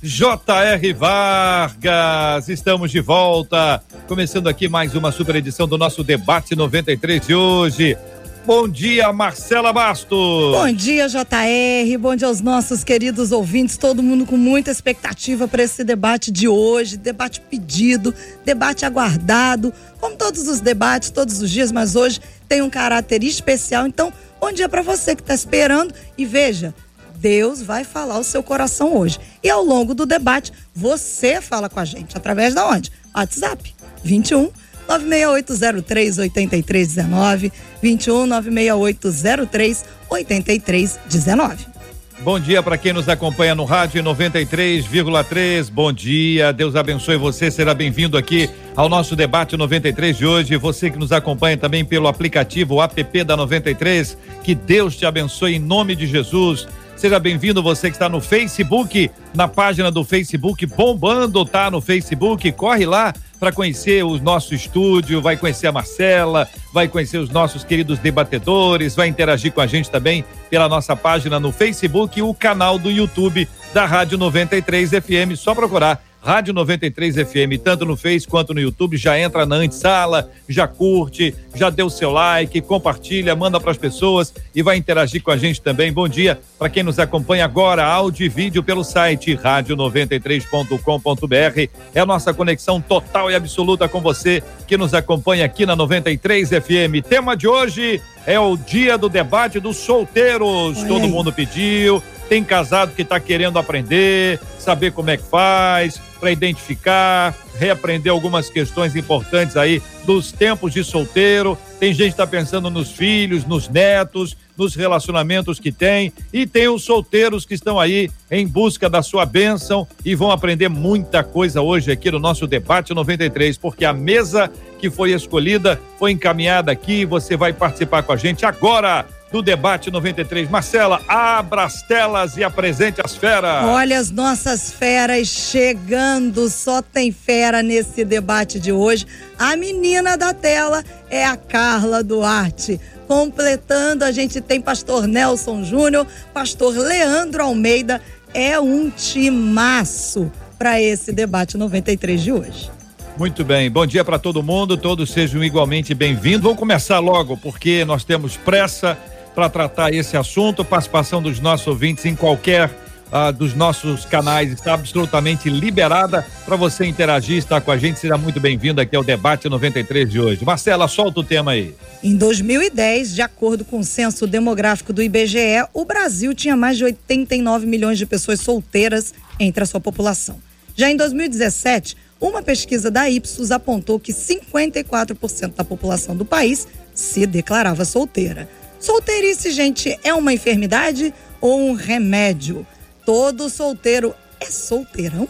J.R. Vargas, estamos de volta, começando aqui mais uma super edição do nosso debate 93 de hoje. Bom dia, Marcela Bastos. Bom dia, JR. Bom dia aos nossos queridos ouvintes, todo mundo com muita expectativa para esse debate de hoje, debate pedido, debate aguardado, como todos os debates, todos os dias, mas hoje tem um caráter especial. Então, bom dia para você que está esperando e veja, Deus vai falar o seu coração hoje. E ao longo do debate, você fala com a gente através da onde? WhatsApp 21 96803 8319 21 96803 8319. Bom dia para quem nos acompanha no rádio 93,3. Bom dia, Deus abençoe você. Será bem-vindo aqui ao nosso debate 93 de hoje. Você que nos acompanha também pelo aplicativo app da 93. Que Deus te abençoe em nome de Jesus. Seja bem-vindo você que está no Facebook, na página do Facebook bombando, tá no Facebook. Corre lá para conhecer o nosso estúdio, vai conhecer a Marcela, vai conhecer os nossos queridos debatedores, vai interagir com a gente também pela nossa página no Facebook e o canal do YouTube da Rádio 93 FM. Só procurar Rádio 93 FM, tanto no Face quanto no YouTube, já entra na antesala, já curte, já deu seu like, compartilha, manda para as pessoas e vai interagir com a gente também. Bom dia para quem nos acompanha agora, áudio e vídeo pelo site rádio93.com.br. É a nossa conexão total e absoluta com você que nos acompanha aqui na 93 FM. Tema de hoje é o dia do debate dos solteiros. Todo mundo pediu. Tem casado que está querendo aprender, saber como é que faz, para identificar, reaprender algumas questões importantes aí dos tempos de solteiro. Tem gente que está pensando nos filhos, nos netos, nos relacionamentos que tem. E tem os solteiros que estão aí em busca da sua bênção e vão aprender muita coisa hoje aqui no nosso debate 93, porque a mesa que foi escolhida foi encaminhada aqui. Você vai participar com a gente agora do debate 93. Marcela, abra as telas e apresente as feras. Olha as nossas feras chegando, só tem fera nesse debate de hoje. A menina da tela é a Carla Duarte. Completando, a gente tem pastor Nelson Júnior, pastor Leandro Almeida. É um timaço para esse debate 93 de hoje. Muito bem, bom dia para todo mundo, todos sejam igualmente bem-vindos. Vamos começar logo, porque nós temos pressa para tratar esse assunto. Participação dos nossos ouvintes em qualquer uh, dos nossos canais está absolutamente liberada para você interagir, estar com a gente. Seja muito bem-vindo aqui ao debate 93 de hoje. Marcela, solta o tema aí. Em 2010, de acordo com o censo demográfico do IBGE, o Brasil tinha mais de 89 milhões de pessoas solteiras entre a sua população. Já em 2017, uma pesquisa da Ipsos apontou que 54% da população do país se declarava solteira. Solteirice, gente, é uma enfermidade ou um remédio? Todo solteiro é solteirão?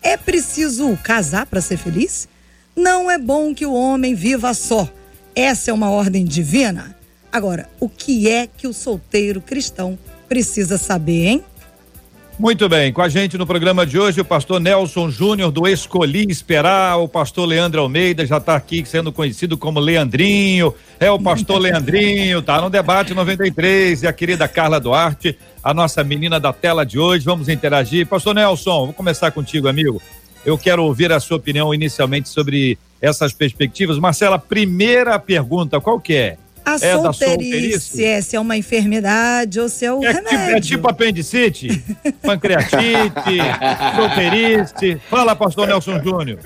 É preciso casar para ser feliz? Não é bom que o homem viva só. Essa é uma ordem divina? Agora, o que é que o solteiro cristão precisa saber, hein? Muito bem, com a gente no programa de hoje o pastor Nelson Júnior do Escolhi Esperar, o pastor Leandro Almeida já está aqui sendo conhecido como Leandrinho, é o pastor Leandrinho, tá no debate 93 e a querida Carla Duarte, a nossa menina da tela de hoje, vamos interagir. Pastor Nelson, vou começar contigo, amigo. Eu quero ouvir a sua opinião inicialmente sobre essas perspectivas. Marcela, primeira pergunta, qual que é? A é solteirice, é, se é uma enfermidade ou se é o é remédio. Tipo, é tipo apendicite, pancreatite, solteirice. Fala, pastor Nelson Júnior.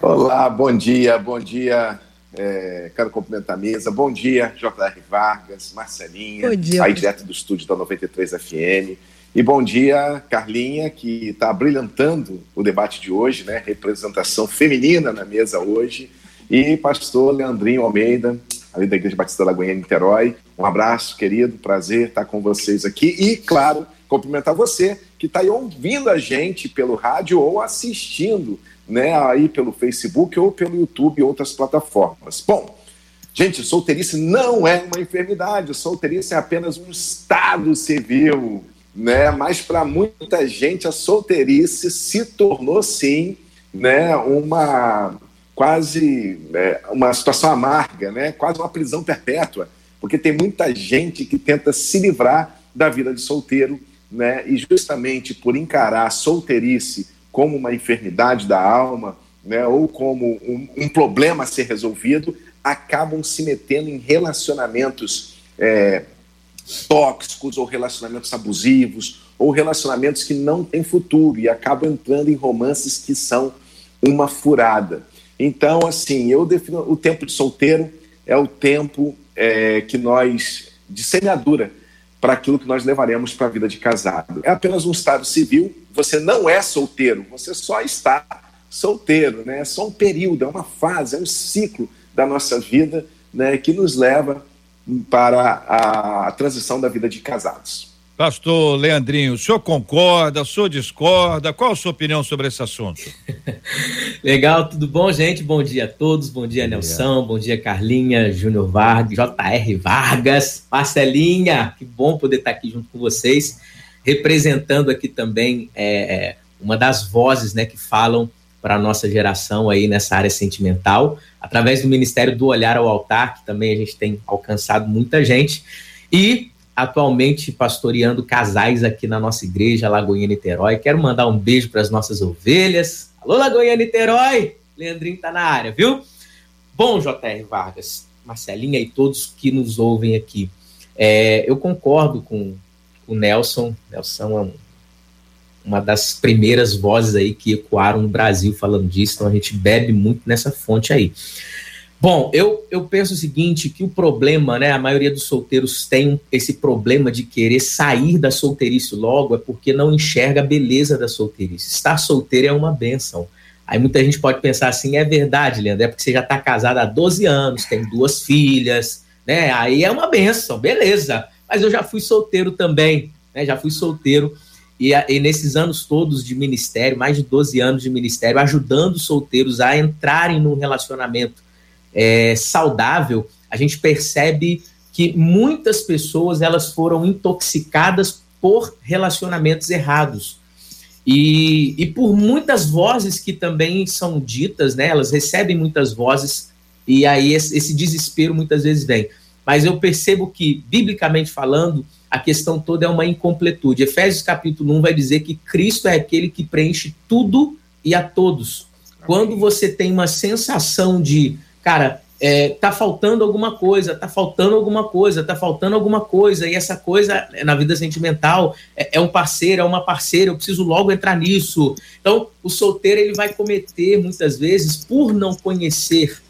Olá, bom dia, bom dia. É, quero cumprimentar a mesa. Bom dia, J.R. Vargas, Marcelinha, bom dia, aí direto do estúdio da 93 FM. E bom dia, Carlinha, que está brilhantando o debate de hoje, né? Representação feminina na mesa hoje. E pastor Leandrinho Almeida, ali da Igreja Batista da Lagoinha, Niterói. Um abraço, querido, prazer estar com vocês aqui e, claro, cumprimentar você que está aí ouvindo a gente pelo rádio ou assistindo né, aí pelo Facebook ou pelo YouTube e outras plataformas. Bom, gente, solteirice não é uma enfermidade, solteirice é apenas um estado civil, né? Mas para muita gente a solteirice se tornou sim, né, uma quase é, uma situação amarga, né? Quase uma prisão perpétua, porque tem muita gente que tenta se livrar da vida de solteiro, né? E justamente por encarar a solteirice como uma enfermidade da alma, né, ou como um, um problema a ser resolvido, acabam se metendo em relacionamentos é, tóxicos ou relacionamentos abusivos ou relacionamentos que não têm futuro e acabam entrando em romances que são uma furada. Então, assim, eu defino o tempo de solteiro é o tempo é, que nós de semeadura para aquilo que nós levaremos para a vida de casado. É apenas um estado civil, você não é solteiro, você só está solteiro, né? É só um período, é uma fase, é um ciclo da nossa vida né, que nos leva para a, a transição da vida de casados. Pastor Leandrinho, o senhor concorda, o senhor discorda? Qual a sua opinião sobre esse assunto? Legal, tudo bom, gente? Bom dia a todos, bom dia, bom Nelson, bom dia, Carlinha, Júnior Vargas, JR Vargas, Marcelinha, que bom poder estar aqui junto com vocês, representando aqui também é, é uma das vozes né, que falam para a nossa geração aí nessa área sentimental, através do Ministério do Olhar ao Altar, que também a gente tem alcançado muita gente, e atualmente pastoreando casais aqui na nossa igreja, Lagoinha Niterói. Quero mandar um beijo para as nossas ovelhas. Alô, Lagoinha Niterói! Leandrinho tá na área, viu? Bom, JR Vargas, Marcelinha e todos que nos ouvem aqui. É, eu concordo com o Nelson. Nelson é um, uma das primeiras vozes aí que ecoaram no Brasil falando disso, então a gente bebe muito nessa fonte aí. Bom, eu, eu penso o seguinte, que o problema, né, a maioria dos solteiros tem esse problema de querer sair da solteirice logo, é porque não enxerga a beleza da solteirice. Estar solteiro é uma benção. Aí muita gente pode pensar assim, é verdade, Leandro, é porque você já está casado há 12 anos, tem duas filhas, né, aí é uma benção, beleza. Mas eu já fui solteiro também, né, já fui solteiro, e, e nesses anos todos de ministério, mais de 12 anos de ministério, ajudando solteiros a entrarem no relacionamento, é, saudável, a gente percebe que muitas pessoas elas foram intoxicadas por relacionamentos errados. E, e por muitas vozes que também são ditas, né? Elas recebem muitas vozes e aí esse, esse desespero muitas vezes vem. Mas eu percebo que, biblicamente falando, a questão toda é uma incompletude. Efésios capítulo 1 vai dizer que Cristo é aquele que preenche tudo e a todos. Quando você tem uma sensação de cara, é, tá faltando alguma coisa, tá faltando alguma coisa, tá faltando alguma coisa, e essa coisa na vida sentimental é, é, um parceiro, é uma parceira, eu preciso logo entrar nisso. Então, o solteiro ele vai cometer muitas vezes, por não conhecer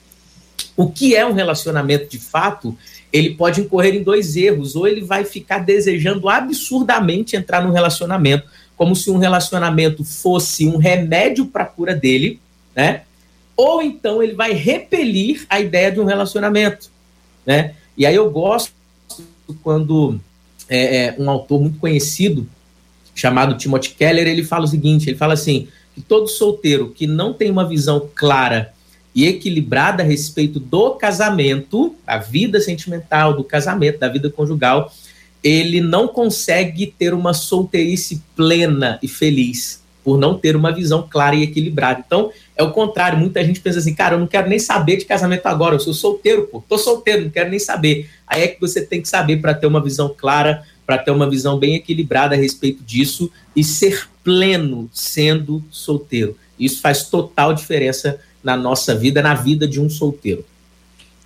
o que é um relacionamento de fato, ele pode incorrer em dois erros, ou ele vai ficar desejando absurdamente entrar num relacionamento, como se um relacionamento fosse um remédio para a cura dele, né? Ou então ele vai repelir a ideia de um relacionamento, né? E aí eu gosto quando é, é, um autor muito conhecido chamado Timothy Keller ele fala o seguinte, ele fala assim que todo solteiro que não tem uma visão clara e equilibrada a respeito do casamento, da vida sentimental, do casamento, da vida conjugal, ele não consegue ter uma solteirice plena e feliz por não ter uma visão clara e equilibrada. Então, é o contrário, muita gente pensa assim, cara, eu não quero nem saber de casamento agora, eu sou solteiro, pô, tô solteiro, não quero nem saber. Aí é que você tem que saber para ter uma visão clara, para ter uma visão bem equilibrada a respeito disso e ser pleno sendo solteiro. Isso faz total diferença na nossa vida, na vida de um solteiro.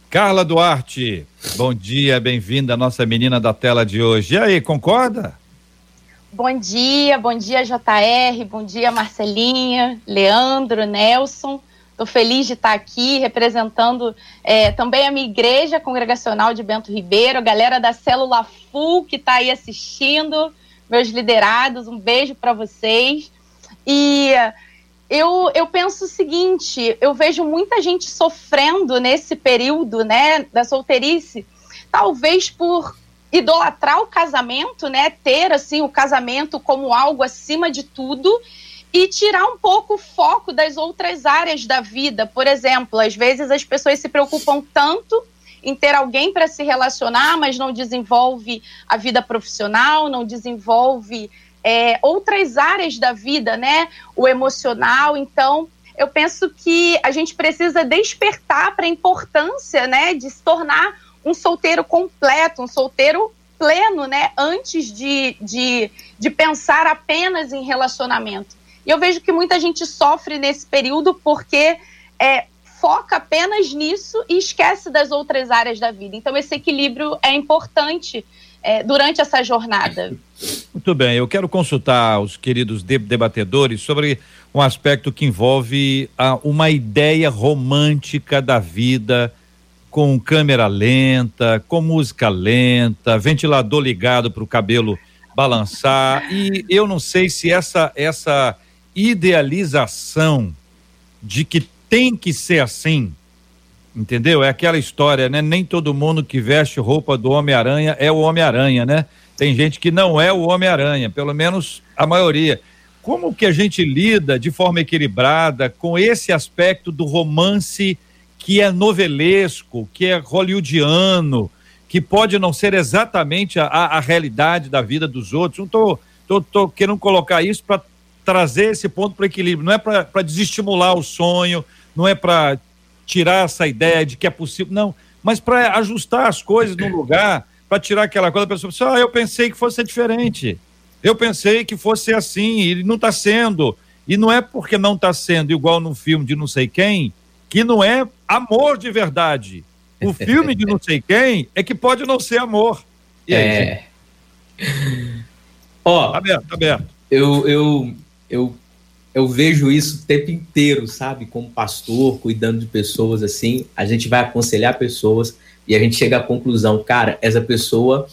Carla Duarte, bom dia, bem-vinda, nossa menina da tela de hoje. E aí, concorda? Bom dia, bom dia JR, bom dia Marcelinha, Leandro, Nelson. Estou feliz de estar aqui representando é, também a minha igreja congregacional de Bento Ribeiro, a galera da Célula Full que está aí assistindo, meus liderados, um beijo para vocês. E eu, eu penso o seguinte: eu vejo muita gente sofrendo nesse período né, da solteirice, talvez por idolatrar o casamento, né? Ter assim o casamento como algo acima de tudo e tirar um pouco o foco das outras áreas da vida. Por exemplo, às vezes as pessoas se preocupam tanto em ter alguém para se relacionar, mas não desenvolve a vida profissional, não desenvolve é, outras áreas da vida, né? O emocional. Então, eu penso que a gente precisa despertar para a importância, né, de se tornar um solteiro completo, um solteiro pleno, né, antes de, de, de pensar apenas em relacionamento. E eu vejo que muita gente sofre nesse período porque é, foca apenas nisso e esquece das outras áreas da vida. Então, esse equilíbrio é importante é, durante essa jornada. Muito bem, eu quero consultar os queridos debatedores sobre um aspecto que envolve a, uma ideia romântica da vida com câmera lenta, com música lenta, ventilador ligado para o cabelo balançar. E eu não sei se essa essa idealização de que tem que ser assim, entendeu? É aquela história, né? Nem todo mundo que veste roupa do Homem-Aranha é o Homem-Aranha, né? Tem gente que não é o Homem-Aranha, pelo menos a maioria. Como que a gente lida de forma equilibrada com esse aspecto do romance que é novelesco, que é hollywoodiano, que pode não ser exatamente a, a realidade da vida dos outros. Não estou tô, tô, tô, querendo colocar isso para trazer esse ponto para equilíbrio, não é para desestimular o sonho, não é para tirar essa ideia de que é possível, não, mas para ajustar as coisas no lugar, para tirar aquela coisa, a pessoa pensa, ah, eu pensei que fosse diferente, eu pensei que fosse assim, e não está sendo, e não é porque não está sendo igual num filme de não sei quem, que não é amor de verdade. O filme de não sei quem é que pode não ser amor. E aí, é. Ó, tá aberto, tá aberto. Eu, eu, eu, eu vejo isso o tempo inteiro, sabe? Como pastor, cuidando de pessoas assim, a gente vai aconselhar pessoas e a gente chega à conclusão, cara, essa pessoa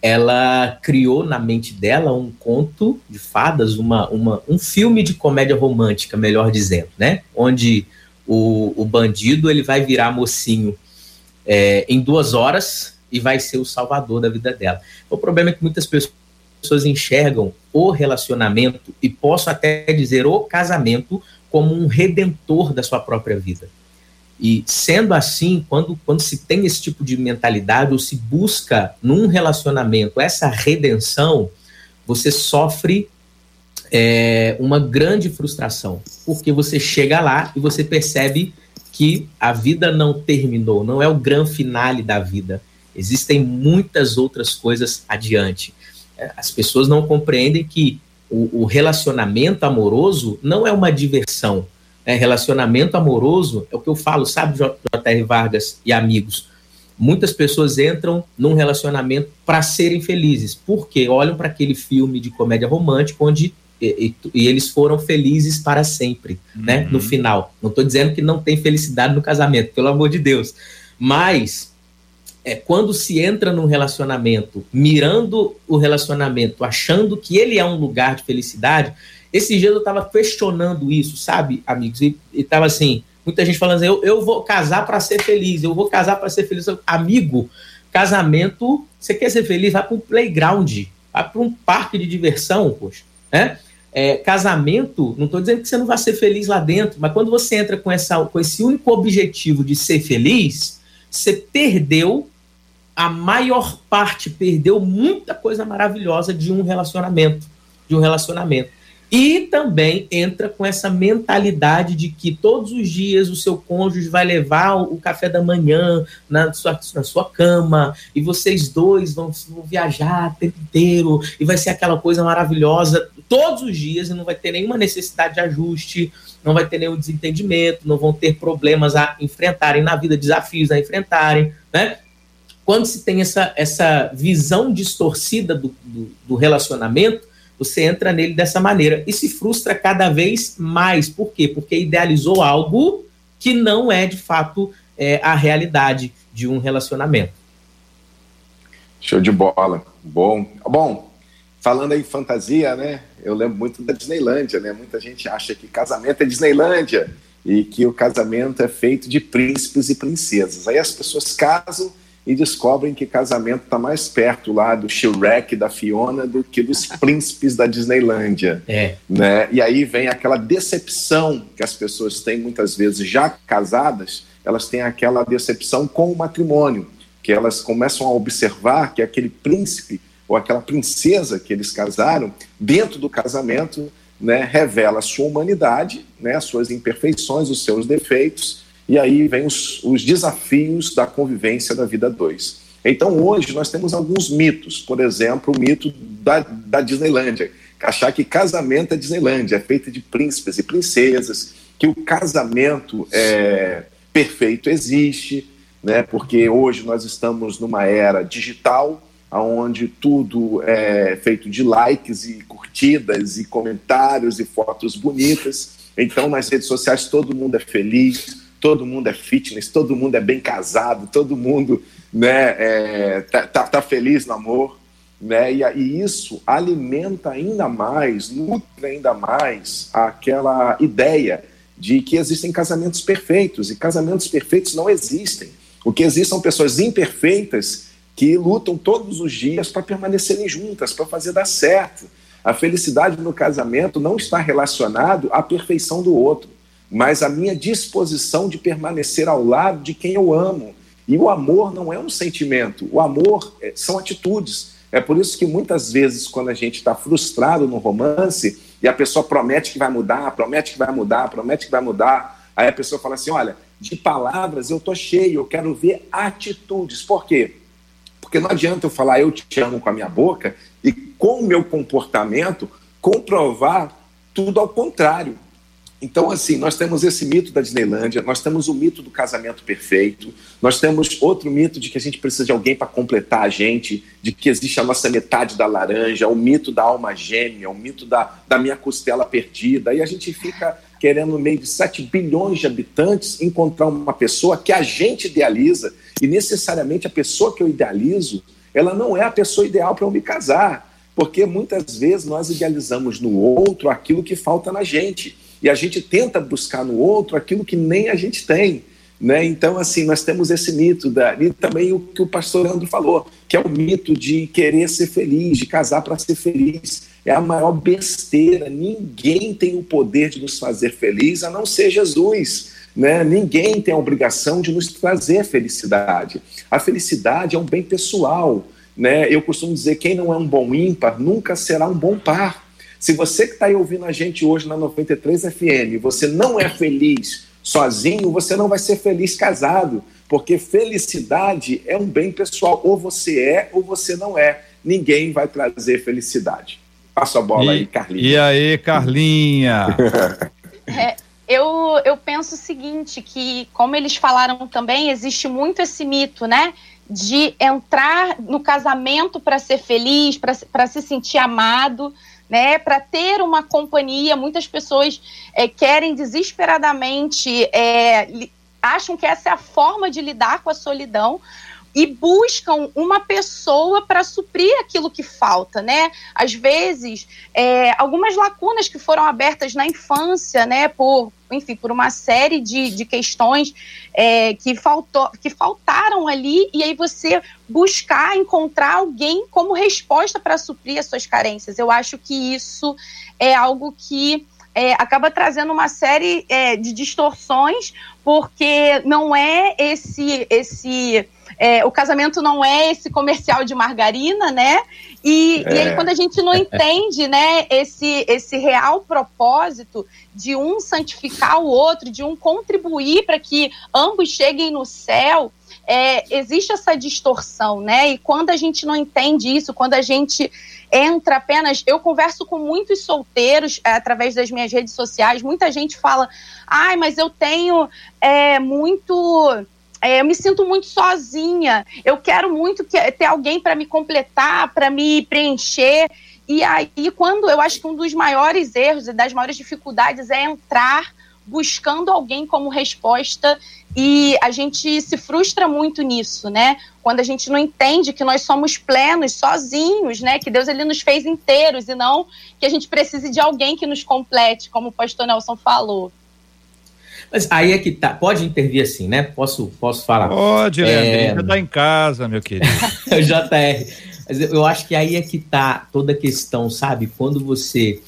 ela criou na mente dela um conto de fadas, uma, uma, um filme de comédia romântica, melhor dizendo, né? Onde o, o bandido ele vai virar mocinho é, em duas horas e vai ser o salvador da vida dela. O problema é que muitas pessoas enxergam o relacionamento e posso até dizer o casamento como um redentor da sua própria vida. E sendo assim, quando, quando se tem esse tipo de mentalidade ou se busca num relacionamento essa redenção, você sofre é, uma grande frustração, porque você chega lá e você percebe que a vida não terminou, não é o grande finale da vida. Existem muitas outras coisas adiante. É, as pessoas não compreendem que o, o relacionamento amoroso não é uma diversão. É, relacionamento amoroso é o que eu falo, sabe, J.R. Vargas e amigos? Muitas pessoas entram num relacionamento para serem felizes, porque olham para aquele filme de comédia romântica onde e, e, eles foram felizes para sempre, uhum. né? No final. Não estou dizendo que não tem felicidade no casamento, pelo amor de Deus. Mas é, quando se entra num relacionamento, mirando o relacionamento, achando que ele é um lugar de felicidade, esse dia eu estava questionando isso, sabe, amigos? E estava assim, muita gente falando assim, eu, eu vou casar para ser feliz, eu vou casar para ser feliz. Amigo, casamento, você quer ser feliz? Vai para um playground, vai para um parque de diversão, poxa, né? É, casamento, não estou dizendo que você não vai ser feliz lá dentro, mas quando você entra com, essa, com esse único objetivo de ser feliz, você perdeu a maior parte, perdeu muita coisa maravilhosa de um relacionamento, de um relacionamento. E também entra com essa mentalidade de que todos os dias o seu cônjuge vai levar o café da manhã na sua, na sua cama, e vocês dois vão, vão viajar o tempo inteiro, e vai ser aquela coisa maravilhosa todos os dias, e não vai ter nenhuma necessidade de ajuste, não vai ter nenhum desentendimento, não vão ter problemas a enfrentarem na vida, desafios a enfrentarem, né? Quando se tem essa, essa visão distorcida do, do, do relacionamento, você entra nele dessa maneira e se frustra cada vez mais. Por quê? Porque idealizou algo que não é de fato é, a realidade de um relacionamento. Show de bola. Bom. Bom, falando aí fantasia, né? Eu lembro muito da Disneylândia, né? Muita gente acha que casamento é Disneylândia e que o casamento é feito de príncipes e princesas. Aí as pessoas casam e descobrem que casamento está mais perto lá do Shrek, da Fiona, do que dos príncipes da Disneylândia. É. Né? E aí vem aquela decepção que as pessoas têm muitas vezes já casadas, elas têm aquela decepção com o matrimônio, que elas começam a observar que aquele príncipe ou aquela princesa que eles casaram, dentro do casamento, né, revela a sua humanidade, né, as suas imperfeições, os seus defeitos, e aí vem os, os desafios da convivência da vida dois. Então, hoje, nós temos alguns mitos. Por exemplo, o mito da, da Disneylândia. Achar que casamento é Disneylândia, é feito de príncipes e princesas, que o casamento é, perfeito existe, né? porque hoje nós estamos numa era digital, onde tudo é feito de likes e curtidas e comentários e fotos bonitas. Então, nas redes sociais, todo mundo é feliz, todo mundo é fitness, todo mundo é bem casado, todo mundo né, é, tá, tá, tá, feliz no amor. Né? E, e isso alimenta ainda mais, nutre ainda mais aquela ideia de que existem casamentos perfeitos, e casamentos perfeitos não existem. O que existem são pessoas imperfeitas que lutam todos os dias para permanecerem juntas, para fazer dar certo. A felicidade no casamento não está relacionado à perfeição do outro mas a minha disposição de permanecer ao lado de quem eu amo. E o amor não é um sentimento, o amor é, são atitudes. É por isso que muitas vezes, quando a gente está frustrado no romance e a pessoa promete que vai mudar, promete que vai mudar, promete que vai mudar, aí a pessoa fala assim: olha, de palavras eu tô cheio, eu quero ver atitudes. Por quê? Porque não adianta eu falar eu te amo com a minha boca e com o meu comportamento comprovar tudo ao contrário. Então, assim, nós temos esse mito da Disneylândia, nós temos o mito do casamento perfeito, nós temos outro mito de que a gente precisa de alguém para completar a gente, de que existe a nossa metade da laranja, o mito da alma gêmea, o mito da, da minha costela perdida, e a gente fica querendo, no meio de 7 bilhões de habitantes, encontrar uma pessoa que a gente idealiza, e necessariamente a pessoa que eu idealizo, ela não é a pessoa ideal para eu me casar, porque muitas vezes nós idealizamos no outro aquilo que falta na gente e a gente tenta buscar no outro aquilo que nem a gente tem. Né? Então, assim, nós temos esse mito, da, e também o que o pastor Leandro falou, que é o mito de querer ser feliz, de casar para ser feliz. É a maior besteira. Ninguém tem o poder de nos fazer feliz a não ser Jesus. Né? Ninguém tem a obrigação de nos trazer felicidade. A felicidade é um bem pessoal. Né? Eu costumo dizer: quem não é um bom ímpar nunca será um bom par. Se você que está aí ouvindo a gente hoje na 93 FM, você não é feliz sozinho, você não vai ser feliz casado, porque felicidade é um bem pessoal. Ou você é ou você não é. Ninguém vai trazer felicidade. Passa a bola e, aí, Carlinha. E aí, Carlinha? é, eu, eu penso o seguinte, que como eles falaram também, existe muito esse mito, né? De entrar no casamento para ser feliz, para se sentir amado né, para ter uma companhia. Muitas pessoas é, querem desesperadamente, é, acham que essa é a forma de lidar com a solidão, e buscam uma pessoa para suprir aquilo que falta, né? Às vezes, é, algumas lacunas que foram abertas na infância, né, por, enfim, por uma série de, de questões é, que, faltou, que faltaram ali, e aí você buscar encontrar alguém como resposta para suprir as suas carências. Eu acho que isso é algo que é, acaba trazendo uma série é, de distorções, porque não é esse esse é, o casamento não é esse comercial de margarina, né? E, é. e aí, quando a gente não entende, né, esse, esse real propósito de um santificar o outro, de um contribuir para que ambos cheguem no céu, é, existe essa distorção, né? E quando a gente não entende isso, quando a gente entra apenas. Eu converso com muitos solteiros é, através das minhas redes sociais, muita gente fala, ai, mas eu tenho é, muito é, eu me sinto muito sozinha, eu quero muito que, ter alguém para me completar, para me preencher. E aí, quando eu acho que um dos maiores erros e das maiores dificuldades é entrar buscando alguém como resposta e a gente se frustra muito nisso, né? Quando a gente não entende que nós somos plenos, sozinhos, né? Que Deus ele nos fez inteiros e não que a gente precise de alguém que nos complete, como o pastor Nelson falou. Mas aí é que tá. Pode intervir assim, né? Posso, posso falar? Pode, é... Leandro. tá em casa, meu querido. JR. Mas eu acho que aí é que tá toda a questão, sabe? Quando você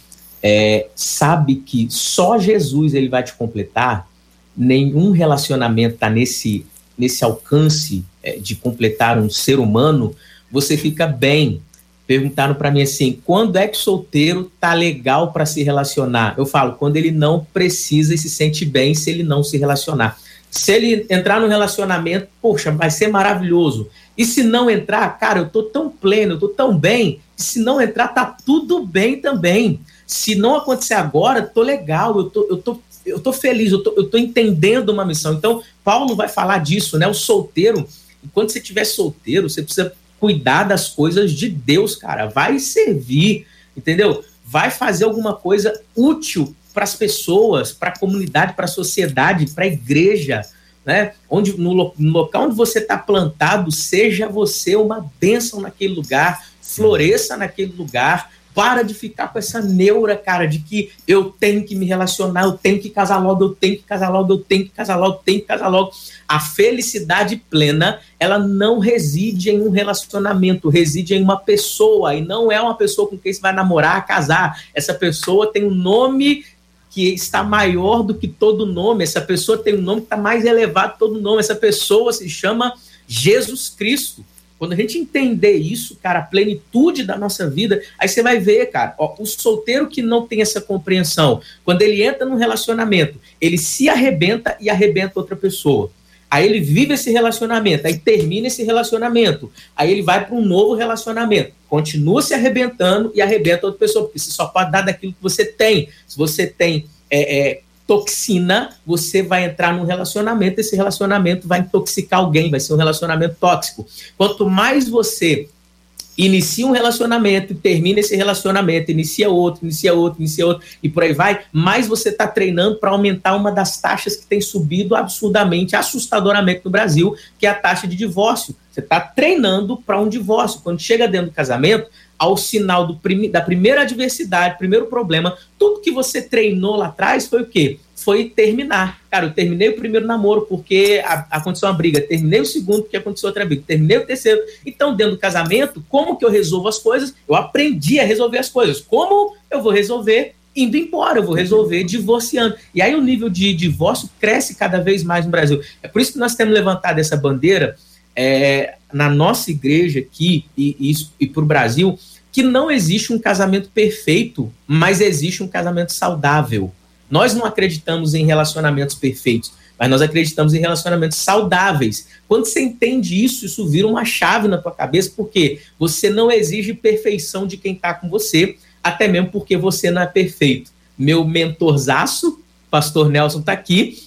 é, sabe que só Jesus ele vai te completar, nenhum relacionamento tá nesse, nesse alcance é, de completar um ser humano, você fica bem. Perguntaram para mim assim: quando é que solteiro tá legal para se relacionar? Eu falo, quando ele não precisa e se sente bem se ele não se relacionar. Se ele entrar no relacionamento, poxa, vai ser maravilhoso. E se não entrar, cara, eu tô tão pleno, eu tô tão bem, e se não entrar, tá tudo bem também. Se não acontecer agora, tô legal, eu tô, eu tô, eu tô feliz, eu tô, eu tô entendendo uma missão. Então, Paulo vai falar disso, né? O solteiro, enquanto você estiver solteiro, você precisa cuidar das coisas de Deus, cara. Vai servir, entendeu? Vai fazer alguma coisa útil para as pessoas, para a comunidade, para a sociedade, para a igreja, né? Onde no, no local onde você está plantado, seja você uma bênção naquele lugar, floresça naquele lugar, para de ficar com essa neura, cara, de que eu tenho que me relacionar, eu tenho que casar logo, eu tenho que casar logo, eu tenho que casar logo, eu tenho que casar logo. A felicidade plena, ela não reside em um relacionamento, reside em uma pessoa, e não é uma pessoa com quem você vai namorar, casar. Essa pessoa tem um nome que está maior do que todo nome, essa pessoa tem um nome que está mais elevado que todo nome, essa pessoa se chama Jesus Cristo. Quando a gente entender isso, cara, a plenitude da nossa vida, aí você vai ver, cara, ó, o solteiro que não tem essa compreensão, quando ele entra num relacionamento, ele se arrebenta e arrebenta outra pessoa. Aí ele vive esse relacionamento, aí termina esse relacionamento, aí ele vai para um novo relacionamento, continua se arrebentando e arrebenta outra pessoa, porque você só pode dar daquilo que você tem. Se você tem é, é, toxina, você vai entrar num relacionamento, esse relacionamento vai intoxicar alguém, vai ser um relacionamento tóxico. Quanto mais você inicia um relacionamento, termina esse relacionamento, inicia outro, inicia outro, inicia outro, e por aí vai, mais você está treinando para aumentar uma das taxas que tem subido absurdamente, assustadoramente no Brasil, que é a taxa de divórcio. Você está treinando para um divórcio. Quando chega dentro do casamento, ao sinal do da primeira adversidade, primeiro problema, tudo que você treinou lá atrás foi o quê? Foi terminar. Cara, eu terminei o primeiro namoro porque a, aconteceu uma briga, terminei o segundo porque aconteceu outra briga, terminei o terceiro. Então, dentro do casamento, como que eu resolvo as coisas? Eu aprendi a resolver as coisas. Como eu vou resolver? Indo embora, eu vou resolver divorciando. E aí o nível de divórcio cresce cada vez mais no Brasil. É por isso que nós temos levantado essa bandeira é, na nossa igreja aqui e, e, e para o Brasil, que não existe um casamento perfeito, mas existe um casamento saudável. Nós não acreditamos em relacionamentos perfeitos, mas nós acreditamos em relacionamentos saudáveis. Quando você entende isso, isso vira uma chave na tua cabeça, porque você não exige perfeição de quem está com você, até mesmo porque você não é perfeito. Meu mentorzaço, pastor Nelson, está aqui,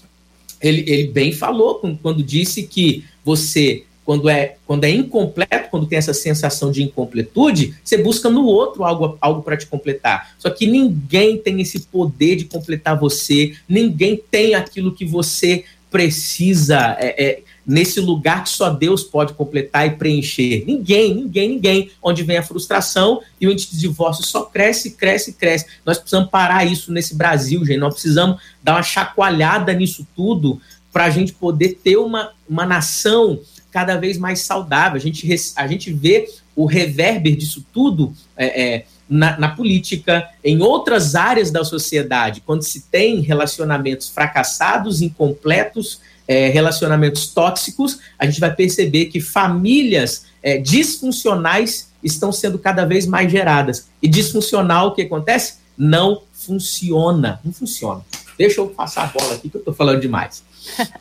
ele, ele bem falou quando disse que você quando é, quando é incompleto, quando tem essa sensação de incompletude, você busca no outro algo, algo para te completar. Só que ninguém tem esse poder de completar você, ninguém tem aquilo que você precisa é, é, nesse lugar que só Deus pode completar e preencher. Ninguém, ninguém, ninguém. Onde vem a frustração e o índice de divórcio só cresce, cresce, cresce. Nós precisamos parar isso nesse Brasil, gente. Nós precisamos dar uma chacoalhada nisso tudo para a gente poder ter uma, uma nação cada vez mais saudável. A gente, a gente vê o reverber disso tudo é, é, na, na, política, em outras áreas da sociedade, quando se tem relacionamentos fracassados, incompletos, é, relacionamentos tóxicos, a gente vai perceber que famílias é, disfuncionais estão sendo cada vez mais geradas. E disfuncional, o que acontece? Não funciona. Não funciona. Deixa eu passar a bola aqui que eu estou falando demais.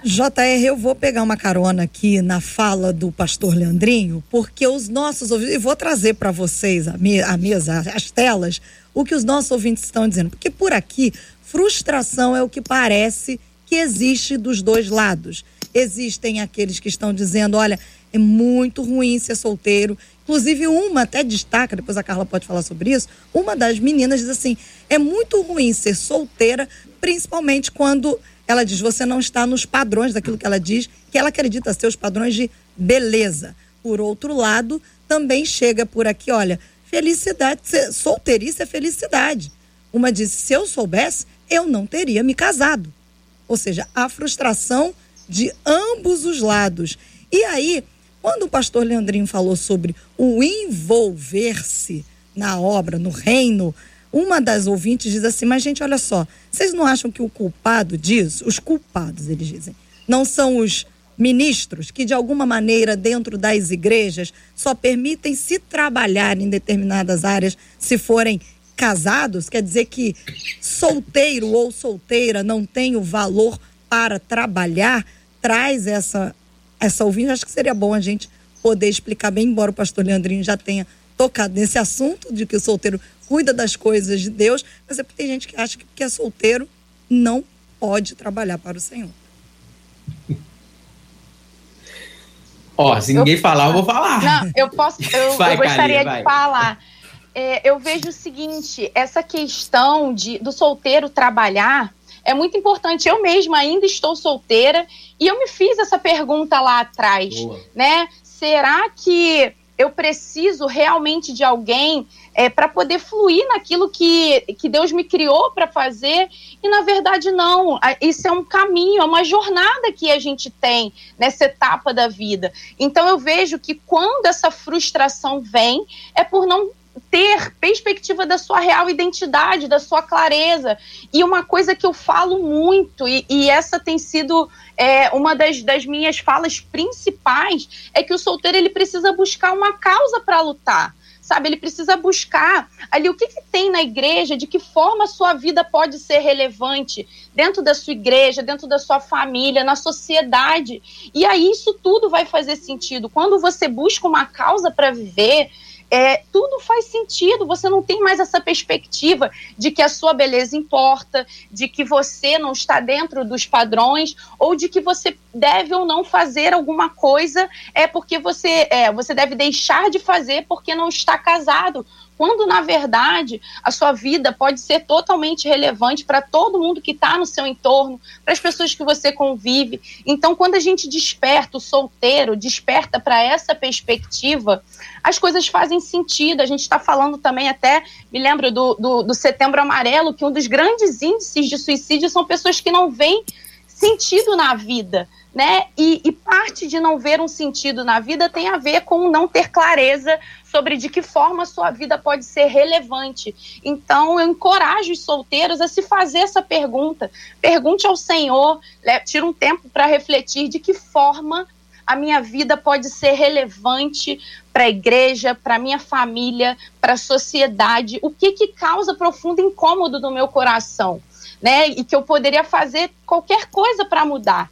JR, eu vou pegar uma carona aqui na fala do pastor Leandrinho, porque os nossos ouvintes, e vou trazer para vocês a, me, a mesa, as telas, o que os nossos ouvintes estão dizendo. Porque por aqui, frustração é o que parece que existe dos dois lados. Existem aqueles que estão dizendo: olha, é muito ruim ser solteiro. Inclusive, uma até destaca, depois a Carla pode falar sobre isso. Uma das meninas diz assim: é muito ruim ser solteira, principalmente quando ela diz: você não está nos padrões daquilo que ela diz, que ela acredita ser os padrões de beleza. Por outro lado, também chega por aqui: olha, felicidade, solteirice é felicidade. Uma disse: se eu soubesse, eu não teria me casado. Ou seja, a frustração de ambos os lados. E aí, quando o pastor Leandrinho falou sobre o envolver-se na obra, no reino, uma das ouvintes diz assim: Mas, gente, olha só, vocês não acham que o culpado disso, os culpados, eles dizem, não são os ministros que, de alguma maneira, dentro das igrejas, só permitem se trabalhar em determinadas áreas se forem casados? Quer dizer que solteiro ou solteira não tem o valor para trabalhar? Traz essa, essa ouvinte. Acho que seria bom a gente poder explicar bem, embora o pastor Leandrinho já tenha tocado nesse assunto de que o solteiro cuida das coisas de Deus, mas é porque tem gente que acha que porque é solteiro não pode trabalhar para o Senhor. Ó, se ninguém eu, falar, eu vou falar. Não, eu posso, eu, vai, eu gostaria de falar. É, eu vejo o seguinte, essa questão de, do solteiro trabalhar é muito importante. Eu mesma ainda estou solteira e eu me fiz essa pergunta lá atrás, Boa. né? Será que eu preciso realmente de alguém é, para poder fluir naquilo que, que Deus me criou para fazer. E na verdade, não. Isso é um caminho, é uma jornada que a gente tem nessa etapa da vida. Então eu vejo que quando essa frustração vem, é por não ter perspectiva da sua real identidade, da sua clareza. E uma coisa que eu falo muito, e, e essa tem sido é, uma das, das minhas falas principais, é que o solteiro ele precisa buscar uma causa para lutar sabe? Ele precisa buscar ali o que, que, tem na igreja, de que forma a sua vida pode ser relevante dentro da sua igreja, dentro da sua família, na sociedade. E aí isso tudo vai fazer sentido. Quando você busca uma causa para viver, é, tudo faz sentido. Você não tem mais essa perspectiva de que a sua beleza importa, de que você não está dentro dos padrões, ou de que você deve ou não fazer alguma coisa é porque você, é, você deve deixar de fazer porque não está casado quando na verdade a sua vida pode ser totalmente relevante para todo mundo que está no seu entorno, para as pessoas que você convive. Então, quando a gente desperta o solteiro, desperta para essa perspectiva, as coisas fazem sentido. A gente está falando também até, me lembro do, do, do Setembro Amarelo, que um dos grandes índices de suicídio são pessoas que não veem sentido na vida né? E, e, parte de não ver um sentido na vida tem a ver com não ter clareza sobre de que forma sua vida pode ser relevante. Então, eu encorajo os solteiros a se fazer essa pergunta. Pergunte ao Senhor, né, tira um tempo para refletir de que forma a minha vida pode ser relevante para a igreja, para minha família, para a sociedade. O que, que causa profundo incômodo no meu coração? Né? E que eu poderia fazer qualquer coisa para mudar.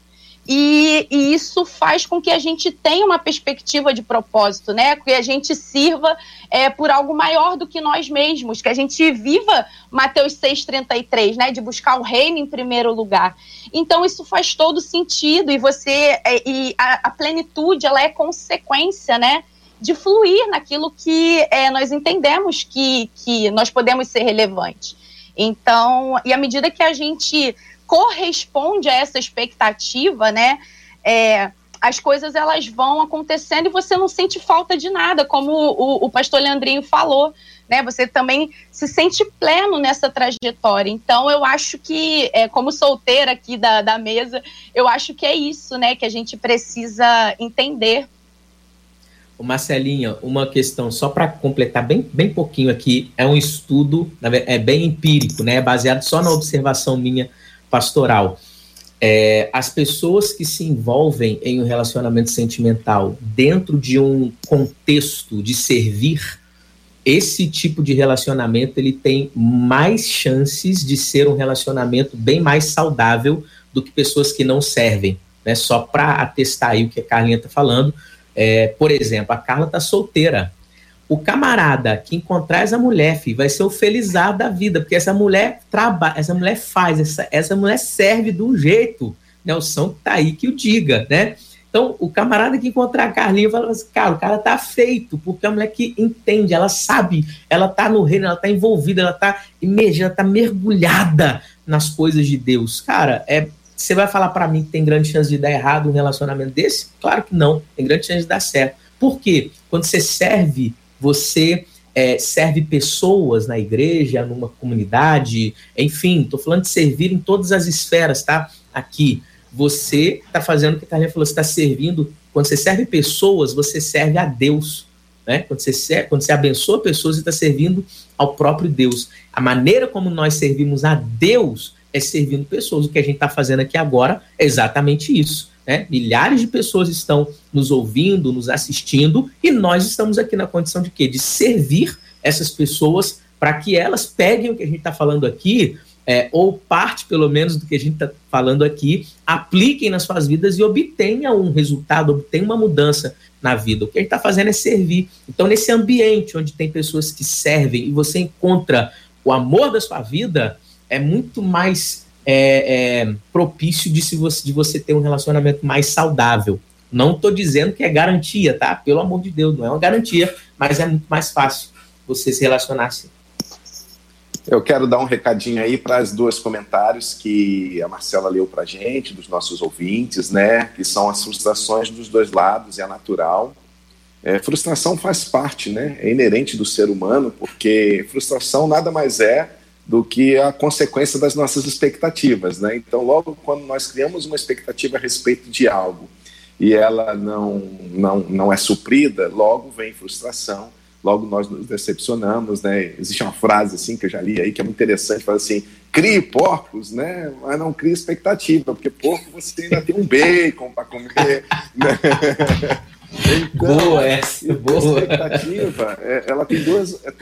E, e, isso faz com que a gente tenha uma perspectiva de propósito, né? Que a gente sirva é, por algo maior do que nós mesmos, que a gente viva Mateus 6,33, né? De buscar o reino em primeiro lugar. Então, isso faz todo sentido, e você é, e a, a, plenitude ela é consequência, né? De fluir naquilo que é, nós entendemos que, que nós podemos ser relevantes. Então, e à medida que a gente corresponde a essa expectativa, né? É, as coisas elas vão acontecendo e você não sente falta de nada, como o, o pastor Leandrinho falou, né? Você também se sente pleno nessa trajetória. Então, eu acho que, é, como solteira aqui da, da mesa, eu acho que é isso, né? Que a gente precisa entender. Marcelinha, uma questão só para completar bem, bem pouquinho aqui, é um estudo, é bem empírico, né? É baseado só na observação minha pastoral. É, as pessoas que se envolvem em um relacionamento sentimental dentro de um contexto de servir, esse tipo de relacionamento ele tem mais chances de ser um relacionamento bem mais saudável do que pessoas que não servem. Né? Só para atestar aí o que a Carlinha está falando. É, por exemplo, a Carla está solteira o camarada que encontrar essa mulher, filho, vai ser o felizardo da vida, porque essa mulher trabalha, essa mulher faz, essa, essa mulher serve do jeito. Nelson que tá aí que o diga, né? Então, o camarada que encontrar a Carlinha fala assim, cara, o cara tá feito, porque é a mulher que entende, ela sabe, ela tá no reino, ela tá envolvida, ela tá emergida, ela tá mergulhada nas coisas de Deus. Cara, é, você vai falar para mim que tem grande chance de dar errado um relacionamento desse? Claro que não, tem grande chance de dar certo. Por quê? Quando você serve você é, serve pessoas na igreja, numa comunidade, enfim, estou falando de servir em todas as esferas, tá? Aqui, você está fazendo o que a Carlinha falou, você está servindo, quando você serve pessoas, você serve a Deus, né? Quando você, serve, quando você abençoa pessoas, você está servindo ao próprio Deus. A maneira como nós servimos a Deus é servindo pessoas. O que a gente está fazendo aqui agora é exatamente isso. Né? Milhares de pessoas estão nos ouvindo, nos assistindo, e nós estamos aqui na condição de quê? De servir essas pessoas para que elas peguem o que a gente está falando aqui, é, ou parte, pelo menos, do que a gente está falando aqui, apliquem nas suas vidas e obtenham um resultado, obtenham uma mudança na vida. O que a gente está fazendo é servir. Então, nesse ambiente onde tem pessoas que servem e você encontra o amor da sua vida, é muito mais é, é, propício de, se você, de você ter um relacionamento mais saudável. Não estou dizendo que é garantia, tá? Pelo amor de Deus, não é uma garantia, mas é muito mais fácil você se relacionar assim. Eu quero dar um recadinho aí para os dois comentários que a Marcela leu para gente, dos nossos ouvintes, né? Que são as frustrações dos dois lados, é natural. É, frustração faz parte, né? É inerente do ser humano, porque frustração nada mais é do que a consequência das nossas expectativas, né? Então, logo quando nós criamos uma expectativa a respeito de algo e ela não não não é suprida, logo vem frustração, logo nós nos decepcionamos, né? Existe uma frase assim que eu já li aí que é muito interessante, fala assim: crie porcos, né? Mas não crie expectativa, porque porco você ainda tem um bacon para comer, né? Então, boa essa, boa. expectativa, é, ela tem duas, é,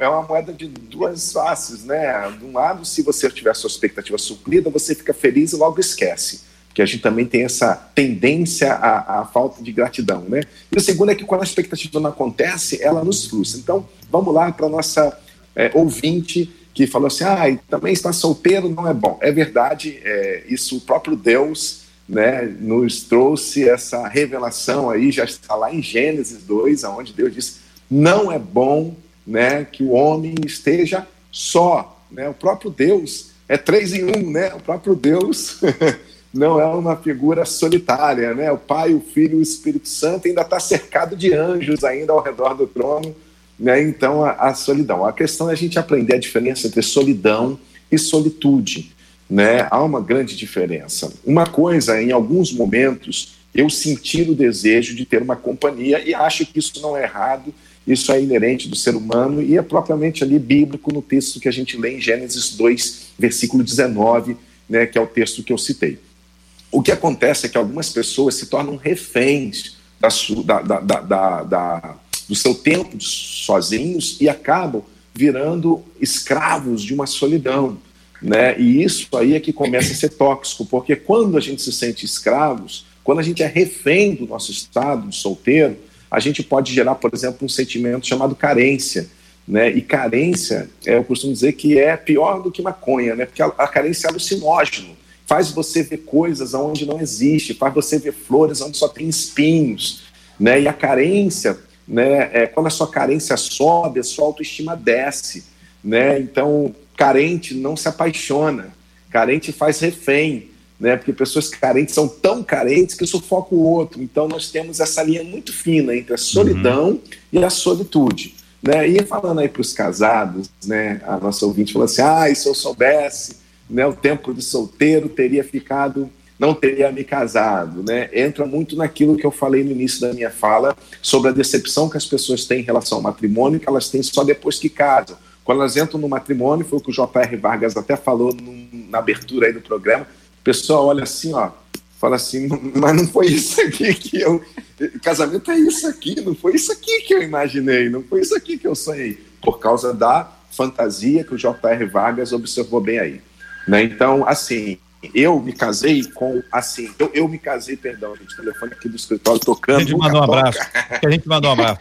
é uma moeda de duas faces, né? De um lado, se você tiver a sua expectativa suprida, você fica feliz e logo esquece. Porque a gente também tem essa tendência à, à falta de gratidão, né? E o segundo é que quando a expectativa não acontece, ela nos frustra. Então, vamos lá para a nossa é, ouvinte que falou assim, ah, também estar solteiro não é bom. É verdade, é, isso o próprio Deus né, nos trouxe essa revelação aí, já está lá em Gênesis 2, onde Deus diz: não é bom né, que o homem esteja só. Né? O próprio Deus é três em um, né? O próprio Deus não é uma figura solitária, né? O Pai, o Filho e o Espírito Santo ainda está cercado de anjos ainda ao redor do trono, né? Então a, a solidão. A questão é a gente aprender a diferença entre solidão e solitude né, há uma grande diferença. Uma coisa, em alguns momentos, eu sentir o desejo de ter uma companhia e acho que isso não é errado, isso é inerente do ser humano e é propriamente ali bíblico no texto que a gente lê em Gênesis 2, versículo 19, né, que é o texto que eu citei. O que acontece é que algumas pessoas se tornam reféns da, da, da, da, do seu tempo sozinhos e acabam virando escravos de uma solidão. Né? E isso aí é que começa a ser tóxico, porque quando a gente se sente escravos, quando a gente é refém do nosso estado de solteiro, a gente pode gerar, por exemplo, um sentimento chamado carência. Né? E carência, é, eu costumo dizer que é pior do que maconha, né? porque a, a carência é alucinógeno, faz você ver coisas onde não existe, faz você ver flores onde só tem espinhos. Né? E a carência, né, é, quando a sua carência sobe, a sua autoestima desce. Né? Então, carente não se apaixona, carente faz refém, né? Porque pessoas carentes são tão carentes que sufocam o outro. Então nós temos essa linha muito fina entre a solidão uhum. e a solitude. Né? E falando aí para os casados, né? A nossa ouvinte falou assim: ah, se eu soubesse né, o tempo de solteiro, teria ficado, não teria me casado. Né? Entra muito naquilo que eu falei no início da minha fala sobre a decepção que as pessoas têm em relação ao matrimônio, que elas têm só depois que casam. Quando elas entram no matrimônio, foi o que o J.R. Vargas até falou no, na abertura aí do programa, o pessoal olha assim, ó, fala assim, mas não foi isso aqui que eu. Casamento é isso aqui, não foi isso aqui que eu imaginei, não foi isso aqui que eu sonhei, por causa da fantasia que o J.R. Vargas observou bem aí. Né? Então, assim, eu me casei com, assim, eu, eu me casei, perdão, gente, o telefone aqui do escritório tocando. A gente mandou um abraço. A gente mandou um abraço.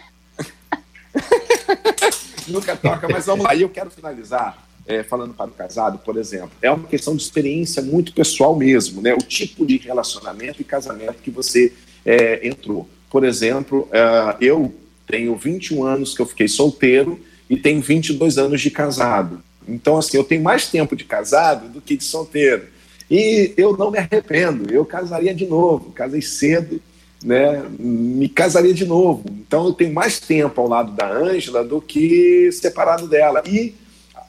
nunca toca, mas vamos lá. E eu quero finalizar é, falando para o casado, por exemplo. É uma questão de experiência muito pessoal mesmo, né? O tipo de relacionamento e casamento que você é, entrou. Por exemplo, uh, eu tenho 21 anos que eu fiquei solteiro e tenho 22 anos de casado. Então, assim, eu tenho mais tempo de casado do que de solteiro. E eu não me arrependo, eu casaria de novo. Casei cedo, né, me casaria de novo. Então eu tenho mais tempo ao lado da Ângela do que separado dela. E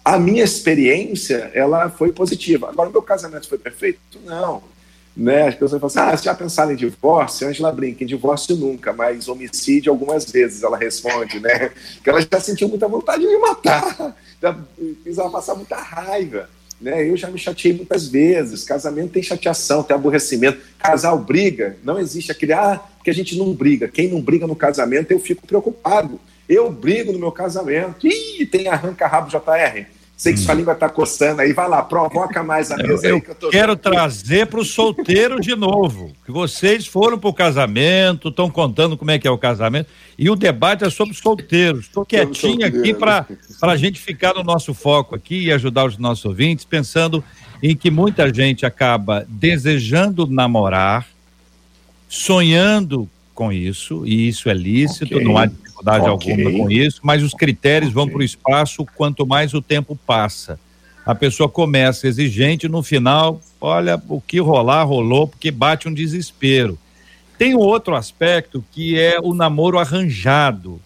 a minha experiência, ela foi positiva. Agora, meu casamento foi perfeito? Não. Né? As pessoas falam assim, ah, já pensaram em divórcio? Ângela brinca, em divórcio nunca, mas homicídio algumas vezes, ela responde, né? Que ela já sentiu muita vontade de me matar, já ela passar muita raiva. Né? Eu já me chateei muitas vezes. Casamento tem chateação, tem aborrecimento. Casal briga, não existe aquele, ah, porque a gente não briga. Quem não briga no casamento, eu fico preocupado. Eu brigo no meu casamento. Ih, tem arranca-rabo JR. Sei que hum. sua língua está coçando aí, vai lá, provoca mais a mesa eu, aí. Que eu tô... quero trazer para os solteiros de novo, que vocês foram para o casamento, estão contando como é que é o casamento, e o debate é sobre solteiros. Estou quietinho aqui para a gente ficar no nosso foco aqui e ajudar os nossos ouvintes, pensando em que muita gente acaba desejando namorar, sonhando com isso, e isso é lícito, okay. não há dificuldade okay. alguma com isso, mas os critérios okay. vão para o espaço quanto mais o tempo passa. A pessoa começa exigente, no final, olha, o que rolar, rolou, porque bate um desespero. Tem um outro aspecto que é o namoro arranjado,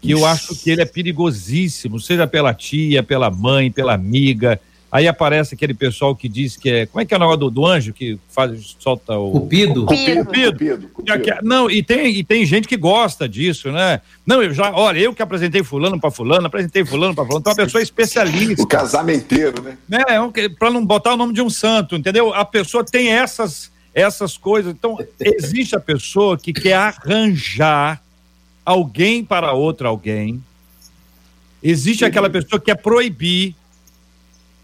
que eu acho que ele é perigosíssimo, seja pela tia, pela mãe, pela amiga, Aí aparece aquele pessoal que diz que é. Como é que é o negócio do, do anjo que faz, solta o. Cupido? Cupido. Cupido. Cupido. Cupido. Não, e tem, e tem gente que gosta disso, né? Não, eu já. Olha, eu que apresentei Fulano para Fulano, apresentei Fulano para Fulano. Então, uma pessoa especialista. O casamenteiro, né? É, para não botar o nome de um santo, entendeu? A pessoa tem essas, essas coisas. Então, existe a pessoa que quer arranjar alguém para outro alguém. Existe aquela pessoa que quer proibir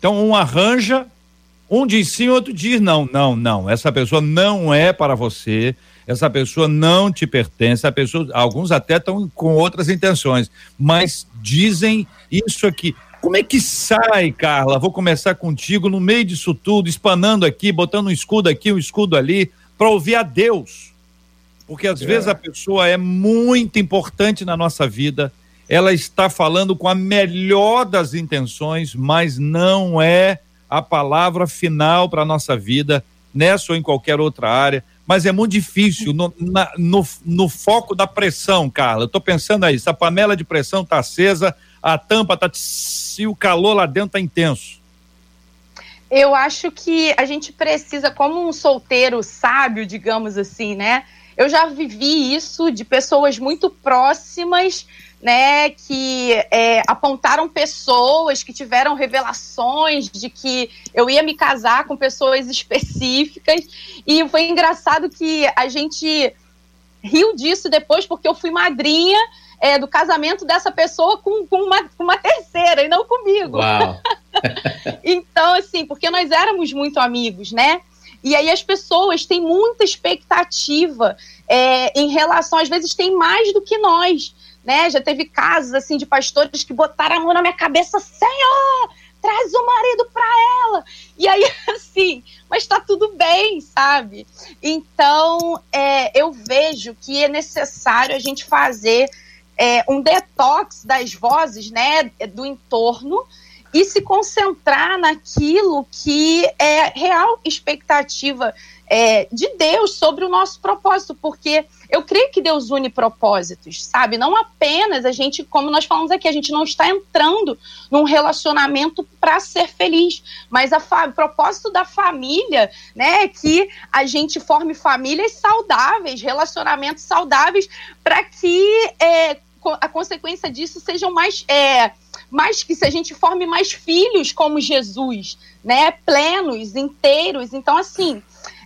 então, um arranja, um diz sim, outro diz não. Não, não. Essa pessoa não é para você. Essa pessoa não te pertence. A pessoa, alguns até estão com outras intenções, mas dizem isso aqui. Como é que sai, Carla? Vou começar contigo no meio disso tudo, espanando aqui, botando um escudo aqui, um escudo ali, para ouvir a Deus. Porque às é. vezes a pessoa é muito importante na nossa vida ela está falando com a melhor das intenções, mas não é a palavra final para a nossa vida, nessa ou em qualquer outra área. Mas é muito difícil no, na, no, no foco da pressão, Carla. Eu estou pensando aí, se a panela de pressão está acesa, a tampa está. Se o calor lá dentro está intenso. Eu acho que a gente precisa, como um solteiro sábio, digamos assim, né? Eu já vivi isso de pessoas muito próximas né, que é, apontaram pessoas que tiveram revelações de que eu ia me casar com pessoas específicas. E foi engraçado que a gente riu disso depois, porque eu fui madrinha é, do casamento dessa pessoa com, com, uma, com uma terceira e não comigo. então, assim, porque nós éramos muito amigos, né? E aí as pessoas têm muita expectativa é, em relação, às vezes tem mais do que nós né? Já teve casos assim de pastores que botaram a mão na minha cabeça, Senhor, traz o marido para ela. E aí, assim, mas tá tudo bem, sabe? Então, é, eu vejo que é necessário a gente fazer é, um detox das vozes, né, do entorno e se concentrar naquilo que é real expectativa é, de Deus sobre o nosso propósito, porque eu creio que Deus une propósitos, sabe? Não apenas a gente, como nós falamos aqui, a gente não está entrando num relacionamento para ser feliz, mas o propósito da família, né, é que a gente forme famílias saudáveis, relacionamentos saudáveis, para que é, a consequência disso sejam mais. É, mais que se a gente forme mais filhos como Jesus, né, plenos, inteiros. Então, assim,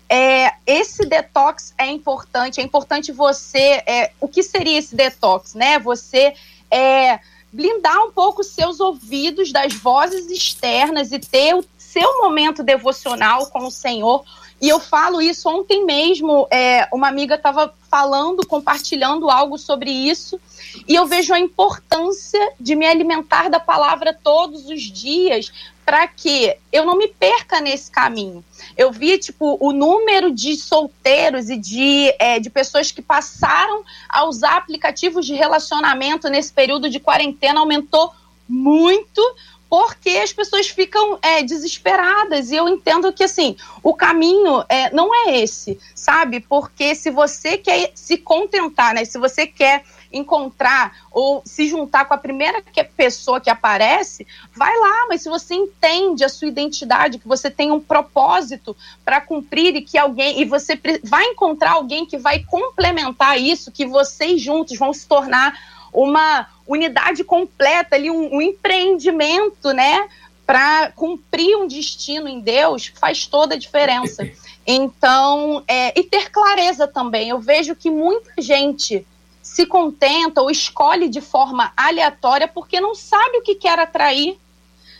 é, esse detox é importante, é importante você. É, o que seria esse detox, né? Você é, blindar um pouco os seus ouvidos das vozes externas e ter o seu momento devocional com o Senhor. E eu falo isso ontem mesmo, é, uma amiga estava falando, compartilhando algo sobre isso, e eu vejo a importância de me alimentar da palavra todos os dias, para que eu não me perca nesse caminho. Eu vi, tipo, o número de solteiros e de, é, de pessoas que passaram a usar aplicativos de relacionamento nesse período de quarentena aumentou muito, porque as pessoas ficam é, desesperadas. E eu entendo que, assim, o caminho é, não é esse, sabe? Porque se você quer se contentar, né? Se você quer encontrar ou se juntar com a primeira que, pessoa que aparece, vai lá, mas se você entende a sua identidade, que você tem um propósito para cumprir e que alguém e você vai encontrar alguém que vai complementar isso, que vocês juntos vão se tornar uma unidade completa ali, um, um empreendimento, né? Para cumprir um destino em Deus faz toda a diferença. Então, é, e ter clareza também. Eu vejo que muita gente se contenta ou escolhe de forma aleatória porque não sabe o que quer atrair.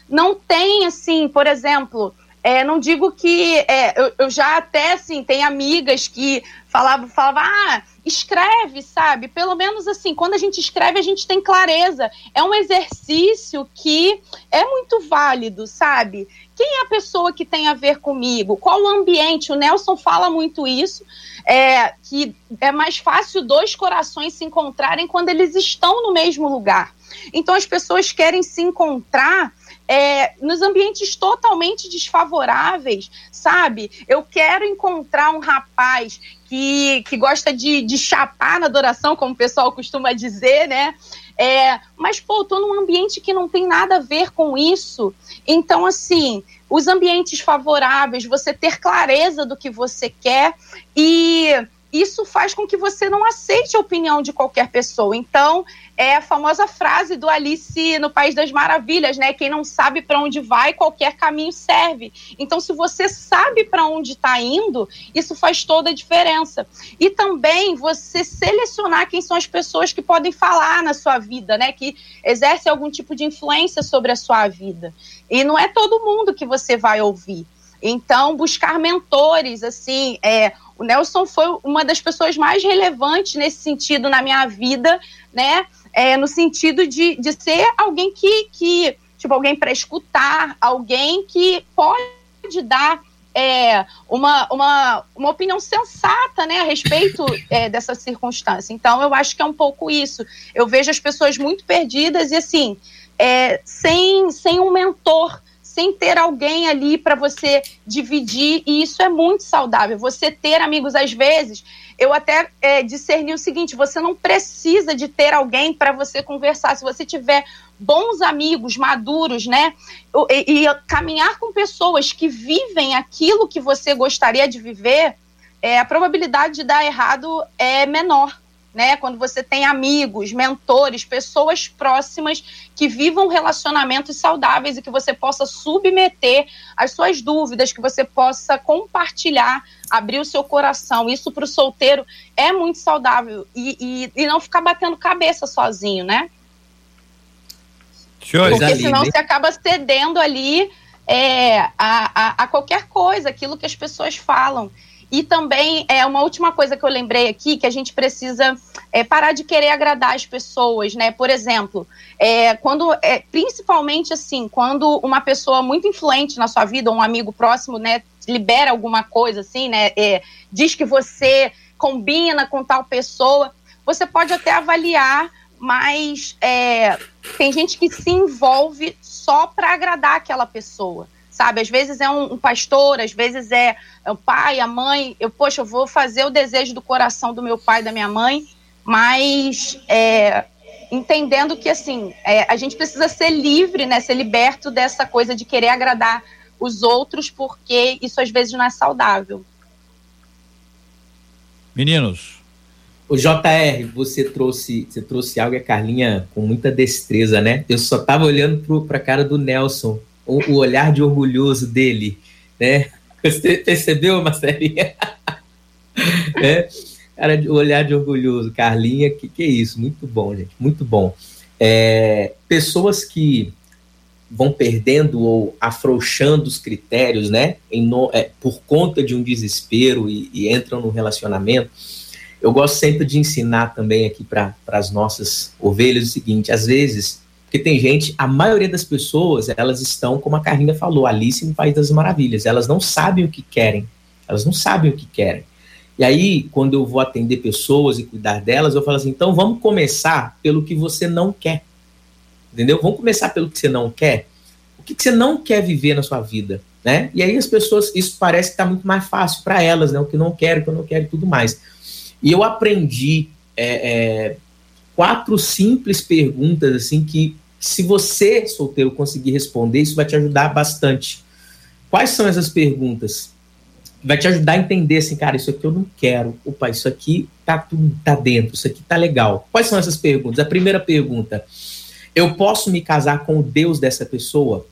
Não tem, assim, por exemplo, é, não digo que é, eu, eu, já até assim tem amigas que falavam, falavam, ah, escreve, sabe? Pelo menos assim, quando a gente escreve, a gente tem clareza. É um exercício que é muito válido, sabe? Quem é a pessoa que tem a ver comigo? Qual o ambiente? O Nelson fala muito isso, é, que é mais fácil dois corações se encontrarem quando eles estão no mesmo lugar. Então as pessoas querem se encontrar é, nos ambientes totalmente desfavoráveis, sabe? Eu quero encontrar um rapaz que, que gosta de, de chapar na adoração, como o pessoal costuma dizer, né? É, mas, pô, tô num ambiente que não tem nada a ver com isso. Então, assim, os ambientes favoráveis, você ter clareza do que você quer e isso faz com que você não aceite a opinião de qualquer pessoa. Então, é a famosa frase do Alice no País das Maravilhas, né? Quem não sabe para onde vai, qualquer caminho serve. Então, se você sabe para onde está indo, isso faz toda a diferença. E também você selecionar quem são as pessoas que podem falar na sua vida, né? Que exercem algum tipo de influência sobre a sua vida. E não é todo mundo que você vai ouvir. Então, buscar mentores, assim, é, o Nelson foi uma das pessoas mais relevantes nesse sentido na minha vida, né? É, no sentido de, de ser alguém que, que tipo, alguém para escutar, alguém que pode dar é, uma, uma, uma opinião sensata né, a respeito é, dessa circunstância. Então, eu acho que é um pouco isso. Eu vejo as pessoas muito perdidas e, assim, é, sem, sem um mentor sem ter alguém ali para você dividir, e isso é muito saudável. Você ter amigos, às vezes, eu até é, discerni o seguinte: você não precisa de ter alguém para você conversar. Se você tiver bons amigos, maduros, né, e, e, caminhar com pessoas que vivem aquilo que você gostaria de viver, é, a probabilidade de dar errado é menor né? Quando você tem amigos, mentores, pessoas próximas que vivam relacionamentos saudáveis e que você possa submeter as suas dúvidas, que você possa compartilhar, abrir o seu coração. Isso para o solteiro é muito saudável e, e, e não ficar batendo cabeça sozinho, né? Show. Porque senão você acaba cedendo ali é, a, a, a qualquer coisa, aquilo que as pessoas falam. E também é uma última coisa que eu lembrei aqui, que a gente precisa é, parar de querer agradar as pessoas, né? Por exemplo, é, quando é, principalmente assim, quando uma pessoa muito influente na sua vida, um amigo próximo, né, libera alguma coisa assim, né? É, diz que você combina com tal pessoa, você pode até avaliar, mas é, tem gente que se envolve só para agradar aquela pessoa sabe? Às vezes é um, um pastor, às vezes é, é, o pai, a mãe. Eu, poxa, eu vou fazer o desejo do coração do meu pai, da minha mãe, mas é, entendendo que, assim, é, a gente precisa ser livre, né? Ser liberto dessa coisa de querer agradar os outros, porque isso às vezes não é saudável. Meninos. O JR, você trouxe, você trouxe algo e a Carlinha com muita destreza, né? Eu só tava olhando para a cara do Nelson o, o olhar de orgulhoso dele, né? Você percebeu, Marcelinha? é, cara, o olhar de orgulhoso, Carlinha, que que é isso? Muito bom, gente, muito bom. É, pessoas que vão perdendo ou afrouxando os critérios, né, no, é, por conta de um desespero e, e, entram no relacionamento. Eu gosto sempre de ensinar também aqui para as nossas ovelhas o seguinte: às vezes porque tem gente, a maioria das pessoas, elas estão, como a Carlinha falou, Alice no País das Maravilhas. Elas não sabem o que querem. Elas não sabem o que querem. E aí, quando eu vou atender pessoas e cuidar delas, eu falo assim: então vamos começar pelo que você não quer. Entendeu? Vamos começar pelo que você não quer. que, que você não quer viver na sua vida, né? E aí as pessoas, isso parece que está muito mais fácil para elas, né? O que não quero, o que eu não quero e tudo mais. E eu aprendi é, é, quatro simples perguntas, assim, que se você, solteiro, conseguir responder, isso vai te ajudar bastante. Quais são essas perguntas? Vai te ajudar a entender assim, cara, isso aqui eu não quero. Opa, isso aqui tá tudo tá dentro, isso aqui tá legal. Quais são essas perguntas? A primeira pergunta: eu posso me casar com o Deus dessa pessoa?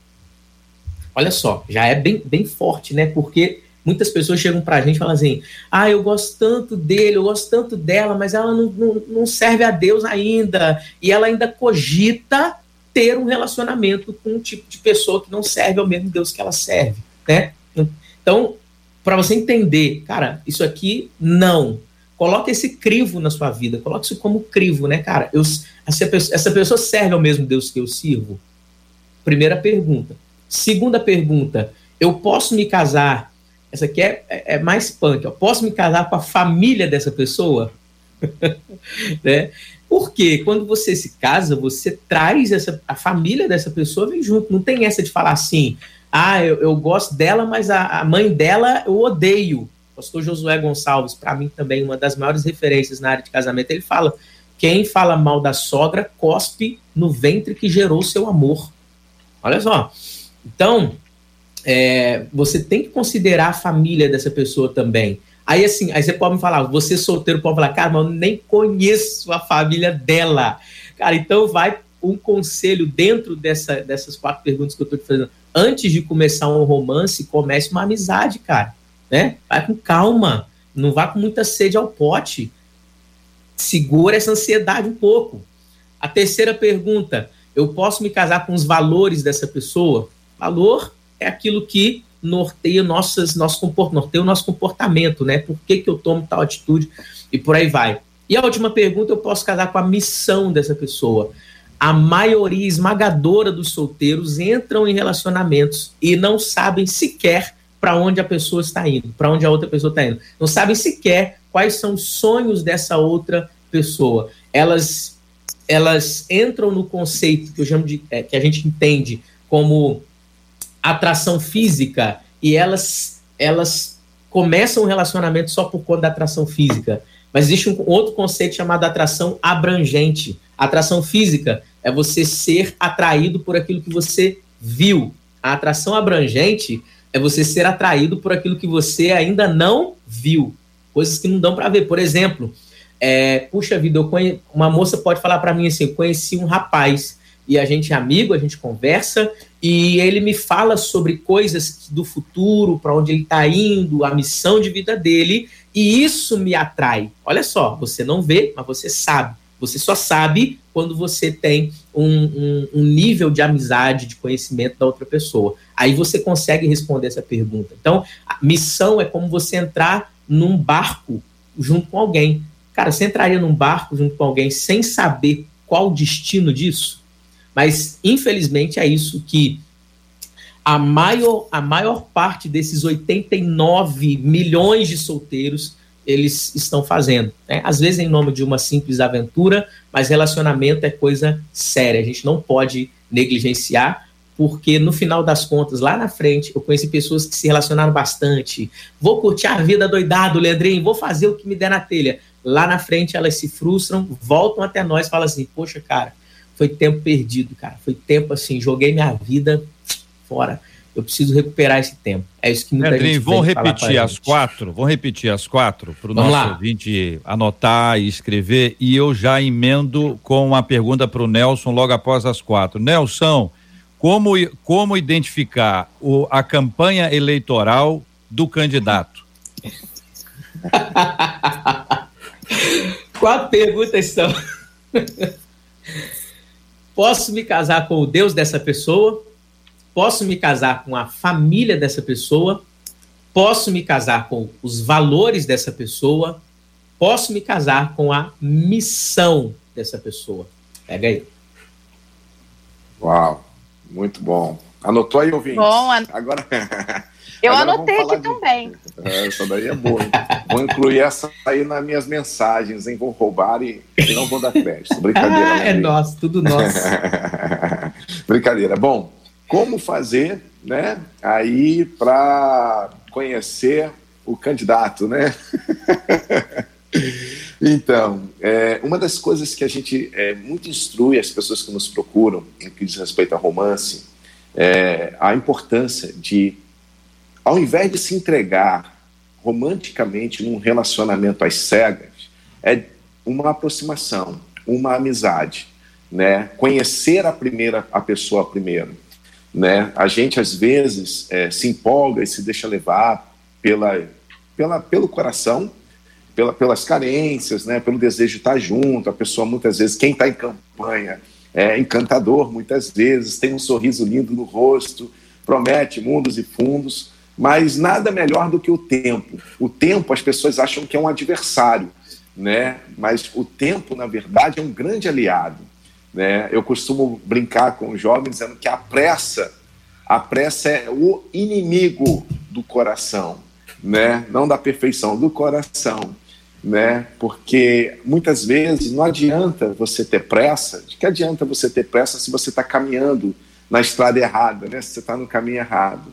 Olha só, já é bem, bem forte, né? Porque muitas pessoas chegam pra gente e falam assim: ah, eu gosto tanto dele, eu gosto tanto dela, mas ela não, não, não serve a Deus ainda. E ela ainda cogita ter um relacionamento com um tipo de pessoa que não serve ao mesmo Deus que ela serve, né? Então, para você entender, cara, isso aqui não. Coloque esse crivo na sua vida, coloque isso como crivo, né, cara? Eu, essa, pessoa, essa pessoa serve ao mesmo Deus que eu sirvo? Primeira pergunta. Segunda pergunta, eu posso me casar? Essa aqui é, é, é mais punk. Eu posso me casar com a família dessa pessoa? né? Porque quando você se casa, você traz essa, a família dessa pessoa vem junto. Não tem essa de falar assim, ah, eu, eu gosto dela, mas a, a, mãe dela eu odeio. pastor Josué Gonçalves, para mim também uma das maiores referências na área de casamento, ele fala: quem fala mal da sogra cospe no ventre que gerou seu amor. Olha só. Então, é, você tem que considerar a família dessa pessoa também. Aí assim, aí você pode me falar, você solteiro pode falar, cara, mas eu nem conheço a família dela. Cara, então vai um conselho dentro dessa, dessas quatro perguntas que eu estou te fazendo. Antes de começar um romance, comece uma amizade, cara. Né? Vai com calma. Não vá com muita sede ao pote. Segura essa ansiedade um pouco. A terceira pergunta: eu posso me casar com os valores dessa pessoa? Valor é aquilo que norteia nossas, nosso, norteia o nosso comportamento, né? Por que, que eu tomo tal atitude e por aí vai. E a última pergunta, eu posso casar com a missão dessa pessoa. A maioria esmagadora dos solteiros entram em relacionamentos e não sabem sequer para onde a pessoa está indo, para onde a outra pessoa está indo. Não sabem sequer quais são os sonhos dessa outra pessoa. Elas elas entram no conceito que eu chamo de é, que a gente entende como atração física e elas, elas começam um relacionamento só por conta da atração física. Mas existe um outro conceito chamado atração abrangente. Atração física é você ser atraído por aquilo que você viu. A atração abrangente é você ser atraído por aquilo que você ainda não viu. Coisas que não dão para ver. Por exemplo, é, puxa vida, conhe... uma moça pode falar para mim assim: conheci um rapaz e a gente é amigo, a gente conversa, e ele me fala sobre coisas do futuro, para onde ele está indo, a missão de vida dele, e isso me atrai. Olha só, você não vê, mas você sabe. Você só sabe quando você tem um, um, um nível de amizade, de conhecimento da outra pessoa. Aí você consegue responder essa pergunta. Então, missão é como você entrar num barco junto com alguém. Cara, você entraria num barco junto com alguém sem saber qual o destino disso? Mas, infelizmente, é isso que a maior, a maior parte desses 89 milhões de solteiros eles estão fazendo. Né? Às vezes em nome de uma simples aventura, mas relacionamento é coisa séria. A gente não pode negligenciar, porque no final das contas, lá na frente, eu conheci pessoas que se relacionaram bastante. Vou curtir a vida doidado, Leandrinho, vou fazer o que me der na telha. Lá na frente elas se frustram, voltam até nós e falam assim: Poxa, cara, foi tempo perdido, cara. Foi tempo assim, joguei minha vida fora. Eu preciso recuperar esse tempo. É isso que muita Pedrinho, gente vamos repetir as quatro, vamos repetir as quatro para o nosso lá. ouvinte anotar e escrever e eu já emendo com uma pergunta para o Nelson logo após as quatro. Nelson, como, como identificar o, a campanha eleitoral do candidato? Quatro perguntas são. Posso me casar com o Deus dessa pessoa? Posso me casar com a família dessa pessoa? Posso me casar com os valores dessa pessoa? Posso me casar com a missão dessa pessoa? Pega aí. Uau, muito bom. Anotou aí, ouvinte? Bom, an... agora. Eu Agora anotei aqui de... também. É, essa daí é boa. Vou incluir essa aí nas minhas mensagens, hein? Vou roubar e, e não vou dar crédito. Brincadeira. ah, é nosso, tudo nosso. Brincadeira. Bom, como fazer, né? Aí para conhecer o candidato, né? então, é, uma das coisas que a gente é, muito instrui as pessoas que nos procuram, no que diz respeito a romance, é a importância de, ao invés de se entregar romanticamente num relacionamento às cegas, é uma aproximação, uma amizade, né? Conhecer a primeira a pessoa primeiro, né? A gente às vezes é, se empolga e se deixa levar pela, pela pelo coração, pela, pelas carências, né? Pelo desejo de estar junto. A pessoa muitas vezes quem está em campanha é encantador, muitas vezes tem um sorriso lindo no rosto, promete mundos e fundos, mas nada melhor do que o tempo. O tempo as pessoas acham que é um adversário, né? Mas o tempo, na verdade, é um grande aliado. Né? Eu costumo brincar com os jovens dizendo que a pressa, a pressa é o inimigo do coração, né? Não da perfeição, do coração, né? Porque muitas vezes não adianta você ter pressa. De que adianta você ter pressa se você está caminhando na estrada errada, né? Se você está no caminho errado.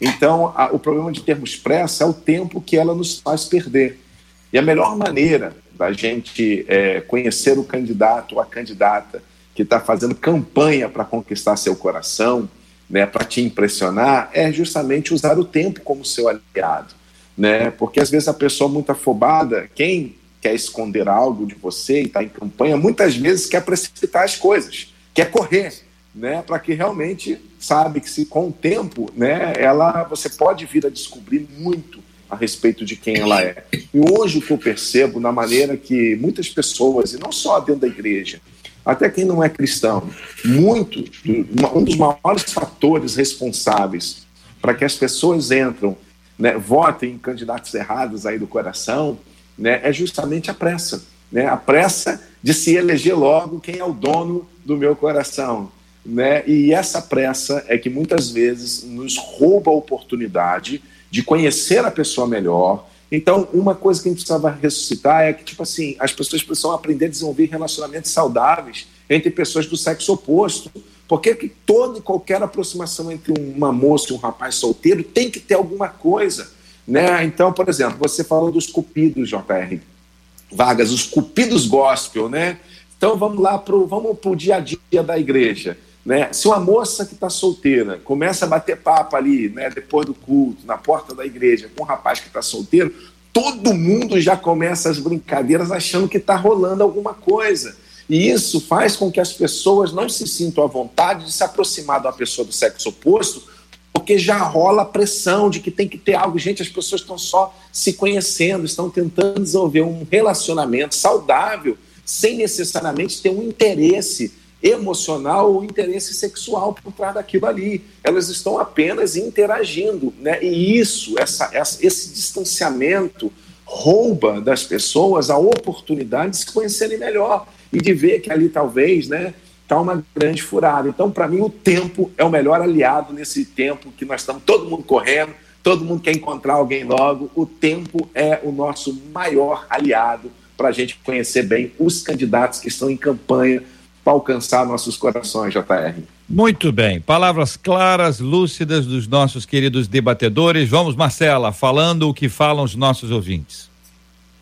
Então, a, o problema de termos pressa é o tempo que ela nos faz perder. E a melhor maneira da gente é, conhecer o candidato ou a candidata que está fazendo campanha para conquistar seu coração, né, para te impressionar, é justamente usar o tempo como seu aliado. Né? Porque às vezes a pessoa muito afobada, quem quer esconder algo de você e está em campanha, muitas vezes quer precipitar as coisas, quer correr, né, para que realmente sabe que se com o tempo, né, ela você pode vir a descobrir muito a respeito de quem ela é. E hoje o que eu percebo na maneira que muitas pessoas, e não só dentro da igreja, até quem não é cristão, muito, um dos maiores fatores responsáveis para que as pessoas entram, né, votem em candidatos errados aí do coração, né, é justamente a pressa, né, a pressa de se eleger logo quem é o dono do meu coração, né, e essa pressa é que muitas vezes nos rouba a oportunidade de conhecer a pessoa melhor. Então, uma coisa que a gente precisava ressuscitar é que, tipo assim, as pessoas precisam aprender a desenvolver relacionamentos saudáveis entre pessoas do sexo oposto. Porque que toda e qualquer aproximação entre uma moça e um rapaz solteiro tem que ter alguma coisa. Né? Então, por exemplo, você falou dos cupidos, JR Vargas, os cupidos gospel, né? Então vamos lá para o dia a dia da igreja. Né? Se uma moça que está solteira começa a bater papo ali, né, depois do culto, na porta da igreja, com um rapaz que está solteiro, todo mundo já começa as brincadeiras achando que está rolando alguma coisa. E isso faz com que as pessoas não se sintam à vontade de se aproximar da pessoa do sexo oposto, porque já rola a pressão de que tem que ter algo. Gente, as pessoas estão só se conhecendo, estão tentando desenvolver um relacionamento saudável, sem necessariamente ter um interesse emocional ou interesse sexual por trás daquilo ali. Elas estão apenas interagindo, né? E isso, essa, essa, esse distanciamento rouba das pessoas a oportunidade de se conhecerem melhor e de ver que ali talvez, né, está uma grande furada. Então, para mim, o tempo é o melhor aliado nesse tempo que nós estamos todo mundo correndo, todo mundo quer encontrar alguém logo. O tempo é o nosso maior aliado para a gente conhecer bem os candidatos que estão em campanha para alcançar nossos corações, JR. Muito bem, palavras claras, lúcidas dos nossos queridos debatedores. Vamos, Marcela, falando o que falam os nossos ouvintes.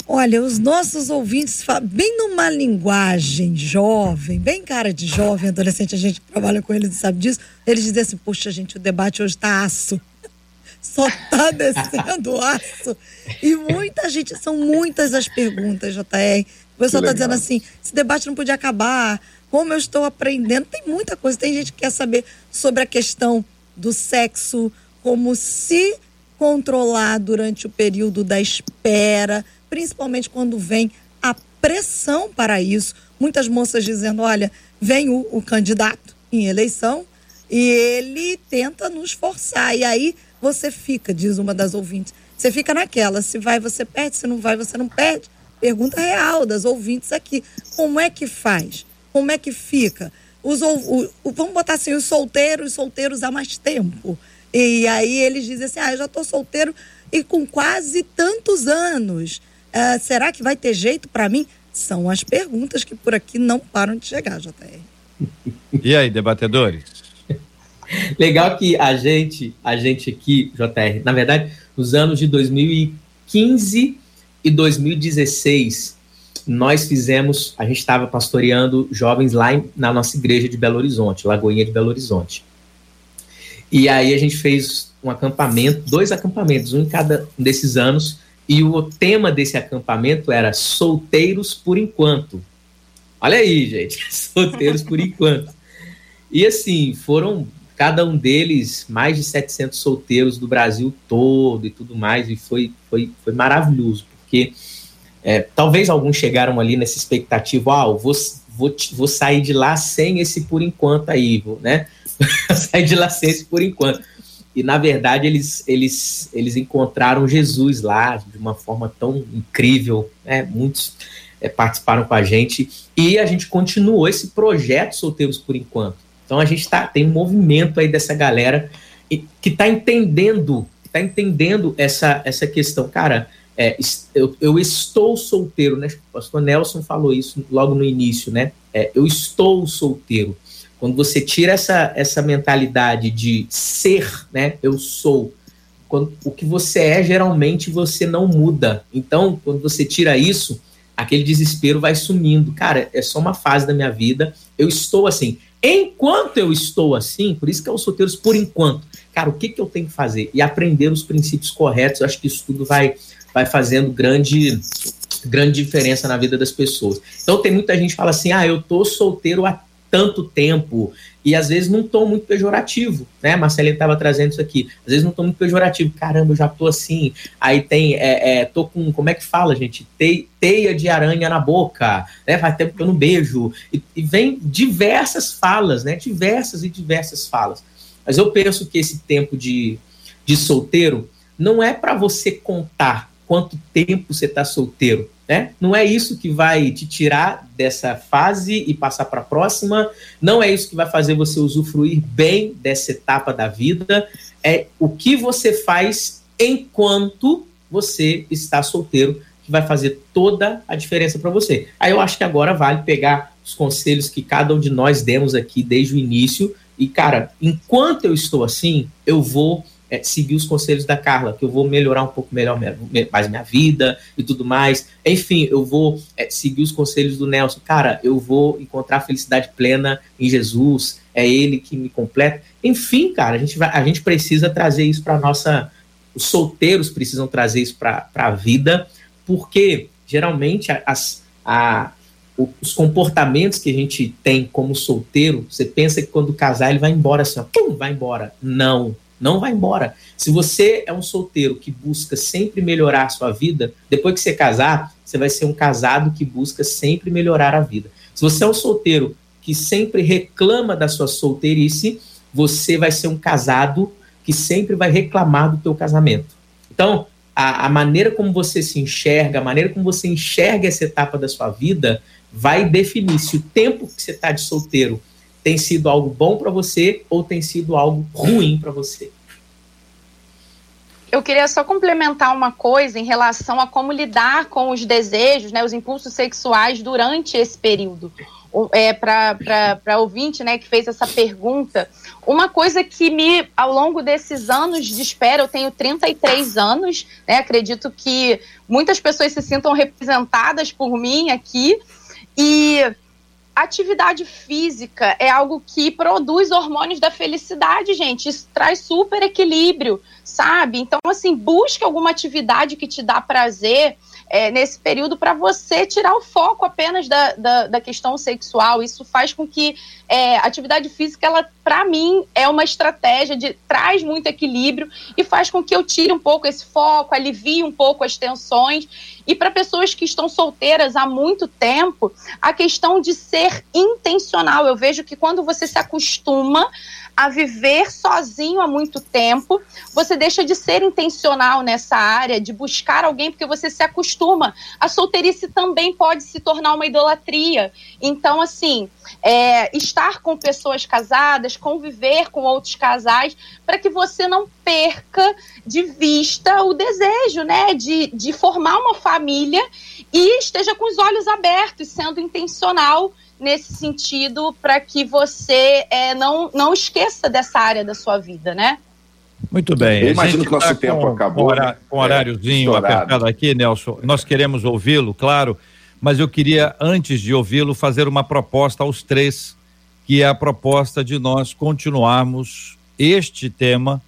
Olha, os nossos ouvintes falam bem numa linguagem jovem, bem cara de jovem, adolescente, a gente trabalha com eles e sabe disso. Eles dizem assim: puxa, gente, o debate hoje está aço. Só tá descendo aço. E muita gente, são muitas as perguntas, JR. O pessoal está dizendo assim: esse debate não podia acabar como eu estou aprendendo. Tem muita coisa. Tem gente que quer saber sobre a questão do sexo, como se controlar durante o período da espera, principalmente quando vem a pressão para isso. Muitas moças dizendo: olha, vem o, o candidato em eleição e ele tenta nos forçar. E aí você fica, diz uma das ouvintes, você fica naquela: se vai, você perde, se não vai, você não perde. Pergunta real das ouvintes aqui: como é que faz? Como é que fica? Os, o, o, vamos botar assim, os solteiros, solteiros há mais tempo. E aí eles dizem assim: ah, eu já estou solteiro e com quase tantos anos. Uh, será que vai ter jeito para mim? São as perguntas que por aqui não param de chegar, JR. E aí, debatedores? Legal que a gente, a gente aqui, JR, na verdade, nos anos de 2015 e 2016, nós fizemos, a gente estava pastoreando jovens lá em, na nossa igreja de Belo Horizonte, Lagoinha de Belo Horizonte. E aí a gente fez um acampamento, dois acampamentos, um em cada um desses anos, e o tema desse acampamento era solteiros por enquanto. Olha aí, gente, solteiros por enquanto. E assim, foram cada um deles mais de 700 solteiros do Brasil todo e tudo mais, e foi, foi, foi maravilhoso, porque é, talvez alguns chegaram ali nessa expectativa, ah, vou, vou, vou sair de lá sem esse por enquanto aí, vou, né? sair de lá sem esse por enquanto. E na verdade eles, eles, eles encontraram Jesus lá de uma forma tão incrível, né? Muitos é, participaram com a gente e a gente continuou esse projeto Solteiros por Enquanto. Então a gente tá, tem um movimento aí dessa galera que está entendendo, está entendendo essa, essa questão. Cara, é, eu, eu, estou solteiro, né? O pastor Nelson falou isso logo no início, né? É, eu estou solteiro. Quando você tira essa, essa mentalidade de ser, né? Eu sou. Quando, o que você é, geralmente você não muda. Então, quando você tira isso, aquele desespero vai sumindo. Cara, é só uma fase da minha vida. Eu estou assim. Enquanto eu estou assim, por isso que é os solteiros por enquanto. Cara, o que, que eu tenho que fazer? E aprender os princípios corretos. Eu acho que isso tudo vai, vai fazendo grande, grande diferença na vida das pessoas. Então tem muita gente que fala assim: ah, eu tô solteiro há tanto tempo, e às vezes não tô muito pejorativo, né? Marcelinha estava trazendo isso aqui. Às vezes não tô muito pejorativo. Caramba, eu já tô assim. Aí tem, é, é, tô com, como é que fala, gente? teia de aranha na boca, né? Faz tempo que eu não beijo. E, e vem diversas falas, né? Diversas e diversas falas. Mas eu penso que esse tempo de, de solteiro não é para você contar quanto tempo você está solteiro. Né? Não é isso que vai te tirar dessa fase e passar para a próxima. Não é isso que vai fazer você usufruir bem dessa etapa da vida. É o que você faz enquanto você está solteiro que vai fazer toda a diferença para você. Aí eu acho que agora vale pegar os conselhos que cada um de nós demos aqui desde o início e cara, enquanto eu estou assim, eu vou é, seguir os conselhos da Carla, que eu vou melhorar um pouco melhor mais minha vida e tudo mais. Enfim, eu vou é, seguir os conselhos do Nelson. Cara, eu vou encontrar felicidade plena em Jesus, é Ele que me completa. Enfim, cara, a gente, vai, a gente precisa trazer isso para nossa. Os solteiros precisam trazer isso para a vida, porque geralmente as, a, os comportamentos que a gente tem como solteiro, você pensa que quando casar ele vai embora assim, ó, pum, vai embora. Não não vai embora. Se você é um solteiro que busca sempre melhorar a sua vida, depois que você casar, você vai ser um casado que busca sempre melhorar a vida. Se você é um solteiro que sempre reclama da sua solteirice, você vai ser um casado que sempre vai reclamar do teu casamento. Então, a, a maneira como você se enxerga, a maneira como você enxerga essa etapa da sua vida, vai definir se o tempo que você está de solteiro tem sido algo bom para você ou tem sido algo ruim para você? Eu queria só complementar uma coisa em relação a como lidar com os desejos, né, os impulsos sexuais durante esse período. É, para ouvinte né, que fez essa pergunta, uma coisa que me, ao longo desses anos de espera, eu tenho 33 anos, né, acredito que muitas pessoas se sintam representadas por mim aqui, e atividade física é algo que produz hormônios da felicidade, gente. Isso traz super equilíbrio, sabe? Então, assim, busque alguma atividade que te dá prazer é, nesse período para você tirar o foco apenas da, da, da, questão sexual. Isso faz com que é, atividade física, ela, para mim, é uma estratégia de traz muito equilíbrio e faz com que eu tire um pouco esse foco, alivie um pouco as tensões. E para pessoas que estão solteiras há muito tempo, a questão de ser intencional. Eu vejo que quando você se acostuma a viver sozinho há muito tempo, você deixa de ser intencional nessa área, de buscar alguém, porque você se acostuma. A solteirice também pode se tornar uma idolatria. Então, assim, é, estar com pessoas casadas, conviver com outros casais, para que você não perca de vista o desejo, né, de, de formar uma família e esteja com os olhos abertos, sendo intencional nesse sentido para que você é, não, não esqueça dessa área da sua vida, né? Muito bem. Eu imagino que nosso tá tempo com, acabou. Com, né? com horáriozinho é, apertado aqui, Nelson. Nós queremos ouvi-lo, claro, mas eu queria, antes de ouvi-lo, fazer uma proposta aos três, que é a proposta de nós continuarmos este tema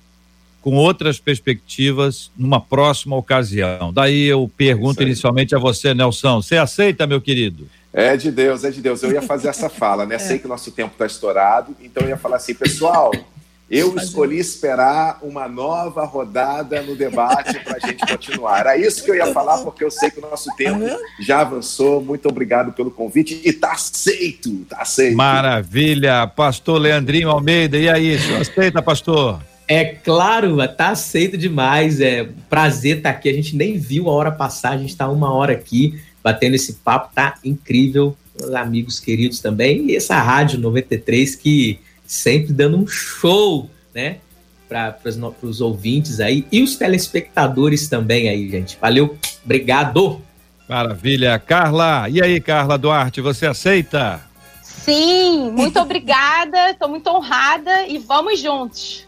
com outras perspectivas numa próxima ocasião. Daí eu pergunto inicialmente a você, Nelson, você aceita, meu querido? É de Deus, é de Deus. Eu ia fazer essa fala, né? É. Sei que o nosso tempo está estourado, então eu ia falar assim, pessoal, eu escolhi esperar uma nova rodada no debate para a gente continuar. Era isso que eu ia falar, porque eu sei que o nosso tempo já avançou. Muito obrigado pelo convite e está aceito, está aceito. Maravilha, pastor Leandrinho Almeida, e aí, aceita, pastor? É claro, tá aceito demais. É prazer estar tá aqui. A gente nem viu a hora passar, a gente está uma hora aqui batendo esse papo, tá incrível. Os amigos queridos também. E essa Rádio 93 que sempre dando um show, né? Para os ouvintes aí e os telespectadores também aí, gente. Valeu, obrigado. Maravilha. Carla, e aí, Carla Duarte, você aceita? Sim, muito obrigada, estou muito honrada e vamos juntos.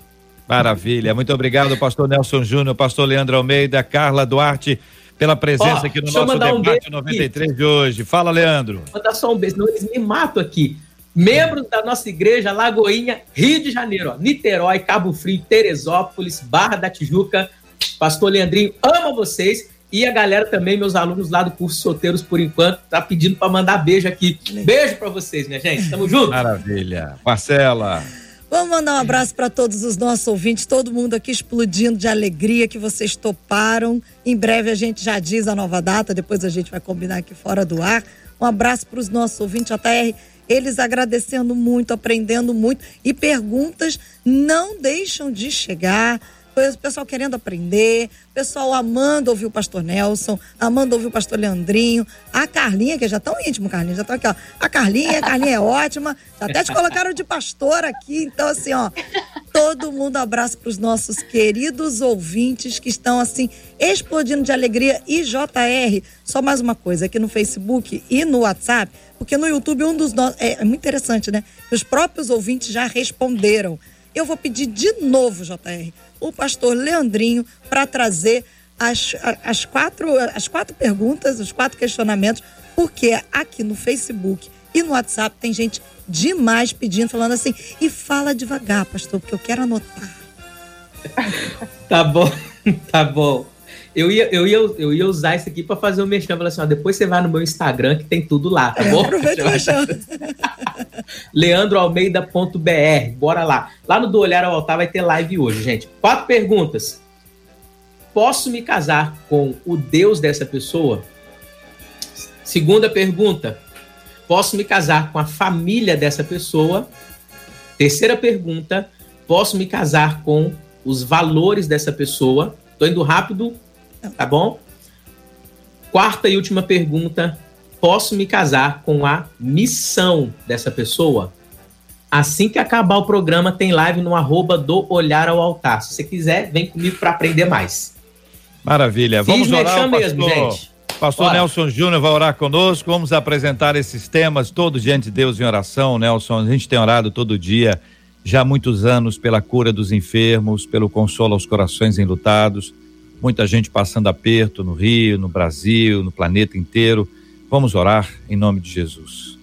Maravilha. Muito obrigado, pastor Nelson Júnior, pastor Leandro Almeida, Carla Duarte, pela presença oh, aqui no nosso debate um 93 aqui. de hoje. Fala, Leandro. Vou mandar só um beijo, senão eles me matam aqui. Membros da nossa igreja, Lagoinha, Rio de Janeiro, ó, Niterói, Cabo Frio, Teresópolis, Barra da Tijuca. Pastor Leandrinho, amo vocês. E a galera também, meus alunos lá do curso Solteiros por enquanto, tá pedindo para mandar beijo aqui. Beijo para vocês, minha gente. Tamo junto. Maravilha. Marcela. Vamos mandar um abraço para todos os nossos ouvintes, todo mundo aqui explodindo de alegria que vocês toparam. Em breve a gente já diz a nova data, depois a gente vai combinar aqui fora do ar. Um abraço para os nossos ouvintes, JR, eles agradecendo muito, aprendendo muito e perguntas não deixam de chegar o pessoal querendo aprender, pessoal amando ouvir o pastor Nelson, amando ouvir o pastor Leandrinho, a Carlinha, que já tão íntimo, Carlinha, já tá aqui, ó. A Carlinha, a Carlinha é ótima, já até te colocaram de pastor aqui, então assim, ó, todo mundo abraço para os nossos queridos ouvintes que estão assim explodindo de alegria e JR, só mais uma coisa, aqui no Facebook e no WhatsApp, porque no YouTube um dos nossos, é, é muito interessante, né? Os próprios ouvintes já responderam. Eu vou pedir de novo, JR, o pastor Leandrinho para trazer as, as, quatro, as quatro perguntas, os quatro questionamentos, porque aqui no Facebook e no WhatsApp tem gente demais pedindo, falando assim, e fala devagar, pastor, porque eu quero anotar. tá bom, tá bom. Eu ia, eu ia, eu ia usar isso aqui para fazer o um mexão. Falar assim, ó, depois você vai no meu Instagram que tem tudo lá, tá é, bom? Aproveita o leandroalmeida.br, bora lá. Lá no Do Olhar ao Altar vai ter live hoje, gente. Quatro perguntas. Posso me casar com o Deus dessa pessoa? Segunda pergunta. Posso me casar com a família dessa pessoa? Terceira pergunta. Posso me casar com os valores dessa pessoa? Tô indo rápido, tá bom? Quarta e última pergunta: posso me casar com a missão dessa pessoa? Assim que acabar o programa, tem live no arroba do Olhar ao Altar. Se você quiser, vem comigo para aprender mais. Maravilha. Vamos Fiz orar, pastor, mesmo, gente. Pastor Bora. Nelson Júnior vai orar conosco. Vamos apresentar esses temas todos diante de Deus em oração, Nelson. A gente tem orado todo dia, já há muitos anos, pela cura dos enfermos, pelo consolo aos corações enlutados muita gente passando aperto no Rio, no Brasil, no planeta inteiro. Vamos orar em nome de Jesus.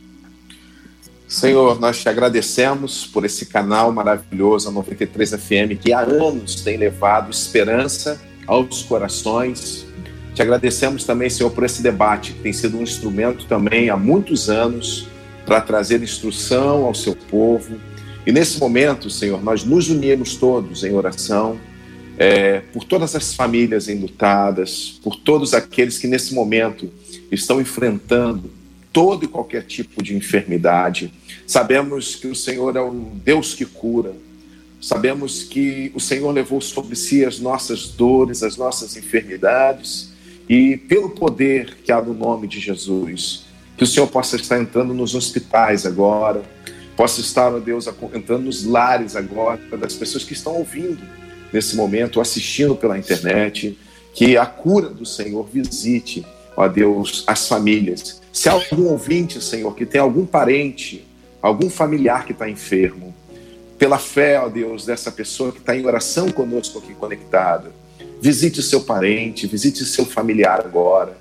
Senhor, nós te agradecemos por esse canal maravilhoso, a 93 FM, que há anos tem levado esperança aos corações. Te agradecemos também, Senhor, por esse debate, que tem sido um instrumento também há muitos anos para trazer instrução ao seu povo. E nesse momento, Senhor, nós nos unimos todos em oração é, por todas as famílias enlutadas, por todos aqueles que nesse momento estão enfrentando todo e qualquer tipo de enfermidade. Sabemos que o Senhor é o Deus que cura. Sabemos que o Senhor levou sobre si as nossas dores, as nossas enfermidades, e pelo poder que há no nome de Jesus, que o Senhor possa estar entrando nos hospitais agora, possa estar, ó Deus, entrando nos lares agora das pessoas que estão ouvindo nesse momento, assistindo pela internet, que a cura do Senhor visite, ó Deus, as famílias. Se há algum ouvinte, Senhor, que tem algum parente, algum familiar que está enfermo, pela fé, ó Deus, dessa pessoa que está em oração conosco aqui conectada, visite seu parente, visite seu familiar agora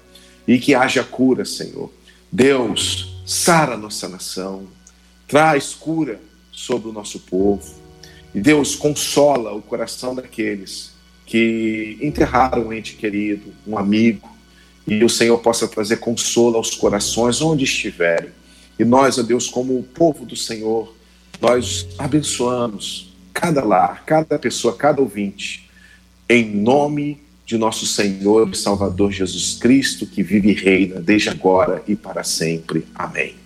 e que haja cura, Senhor. Deus, sara a nossa nação, traz cura sobre o nosso povo. E Deus consola o coração daqueles que enterraram um ente querido, um amigo, e o Senhor possa trazer consolo aos corações onde estiverem. E nós, ó Deus, como o povo do Senhor, nós abençoamos cada lar, cada pessoa, cada ouvinte, em nome de nosso Senhor e Salvador Jesus Cristo, que vive e reina desde agora e para sempre. Amém.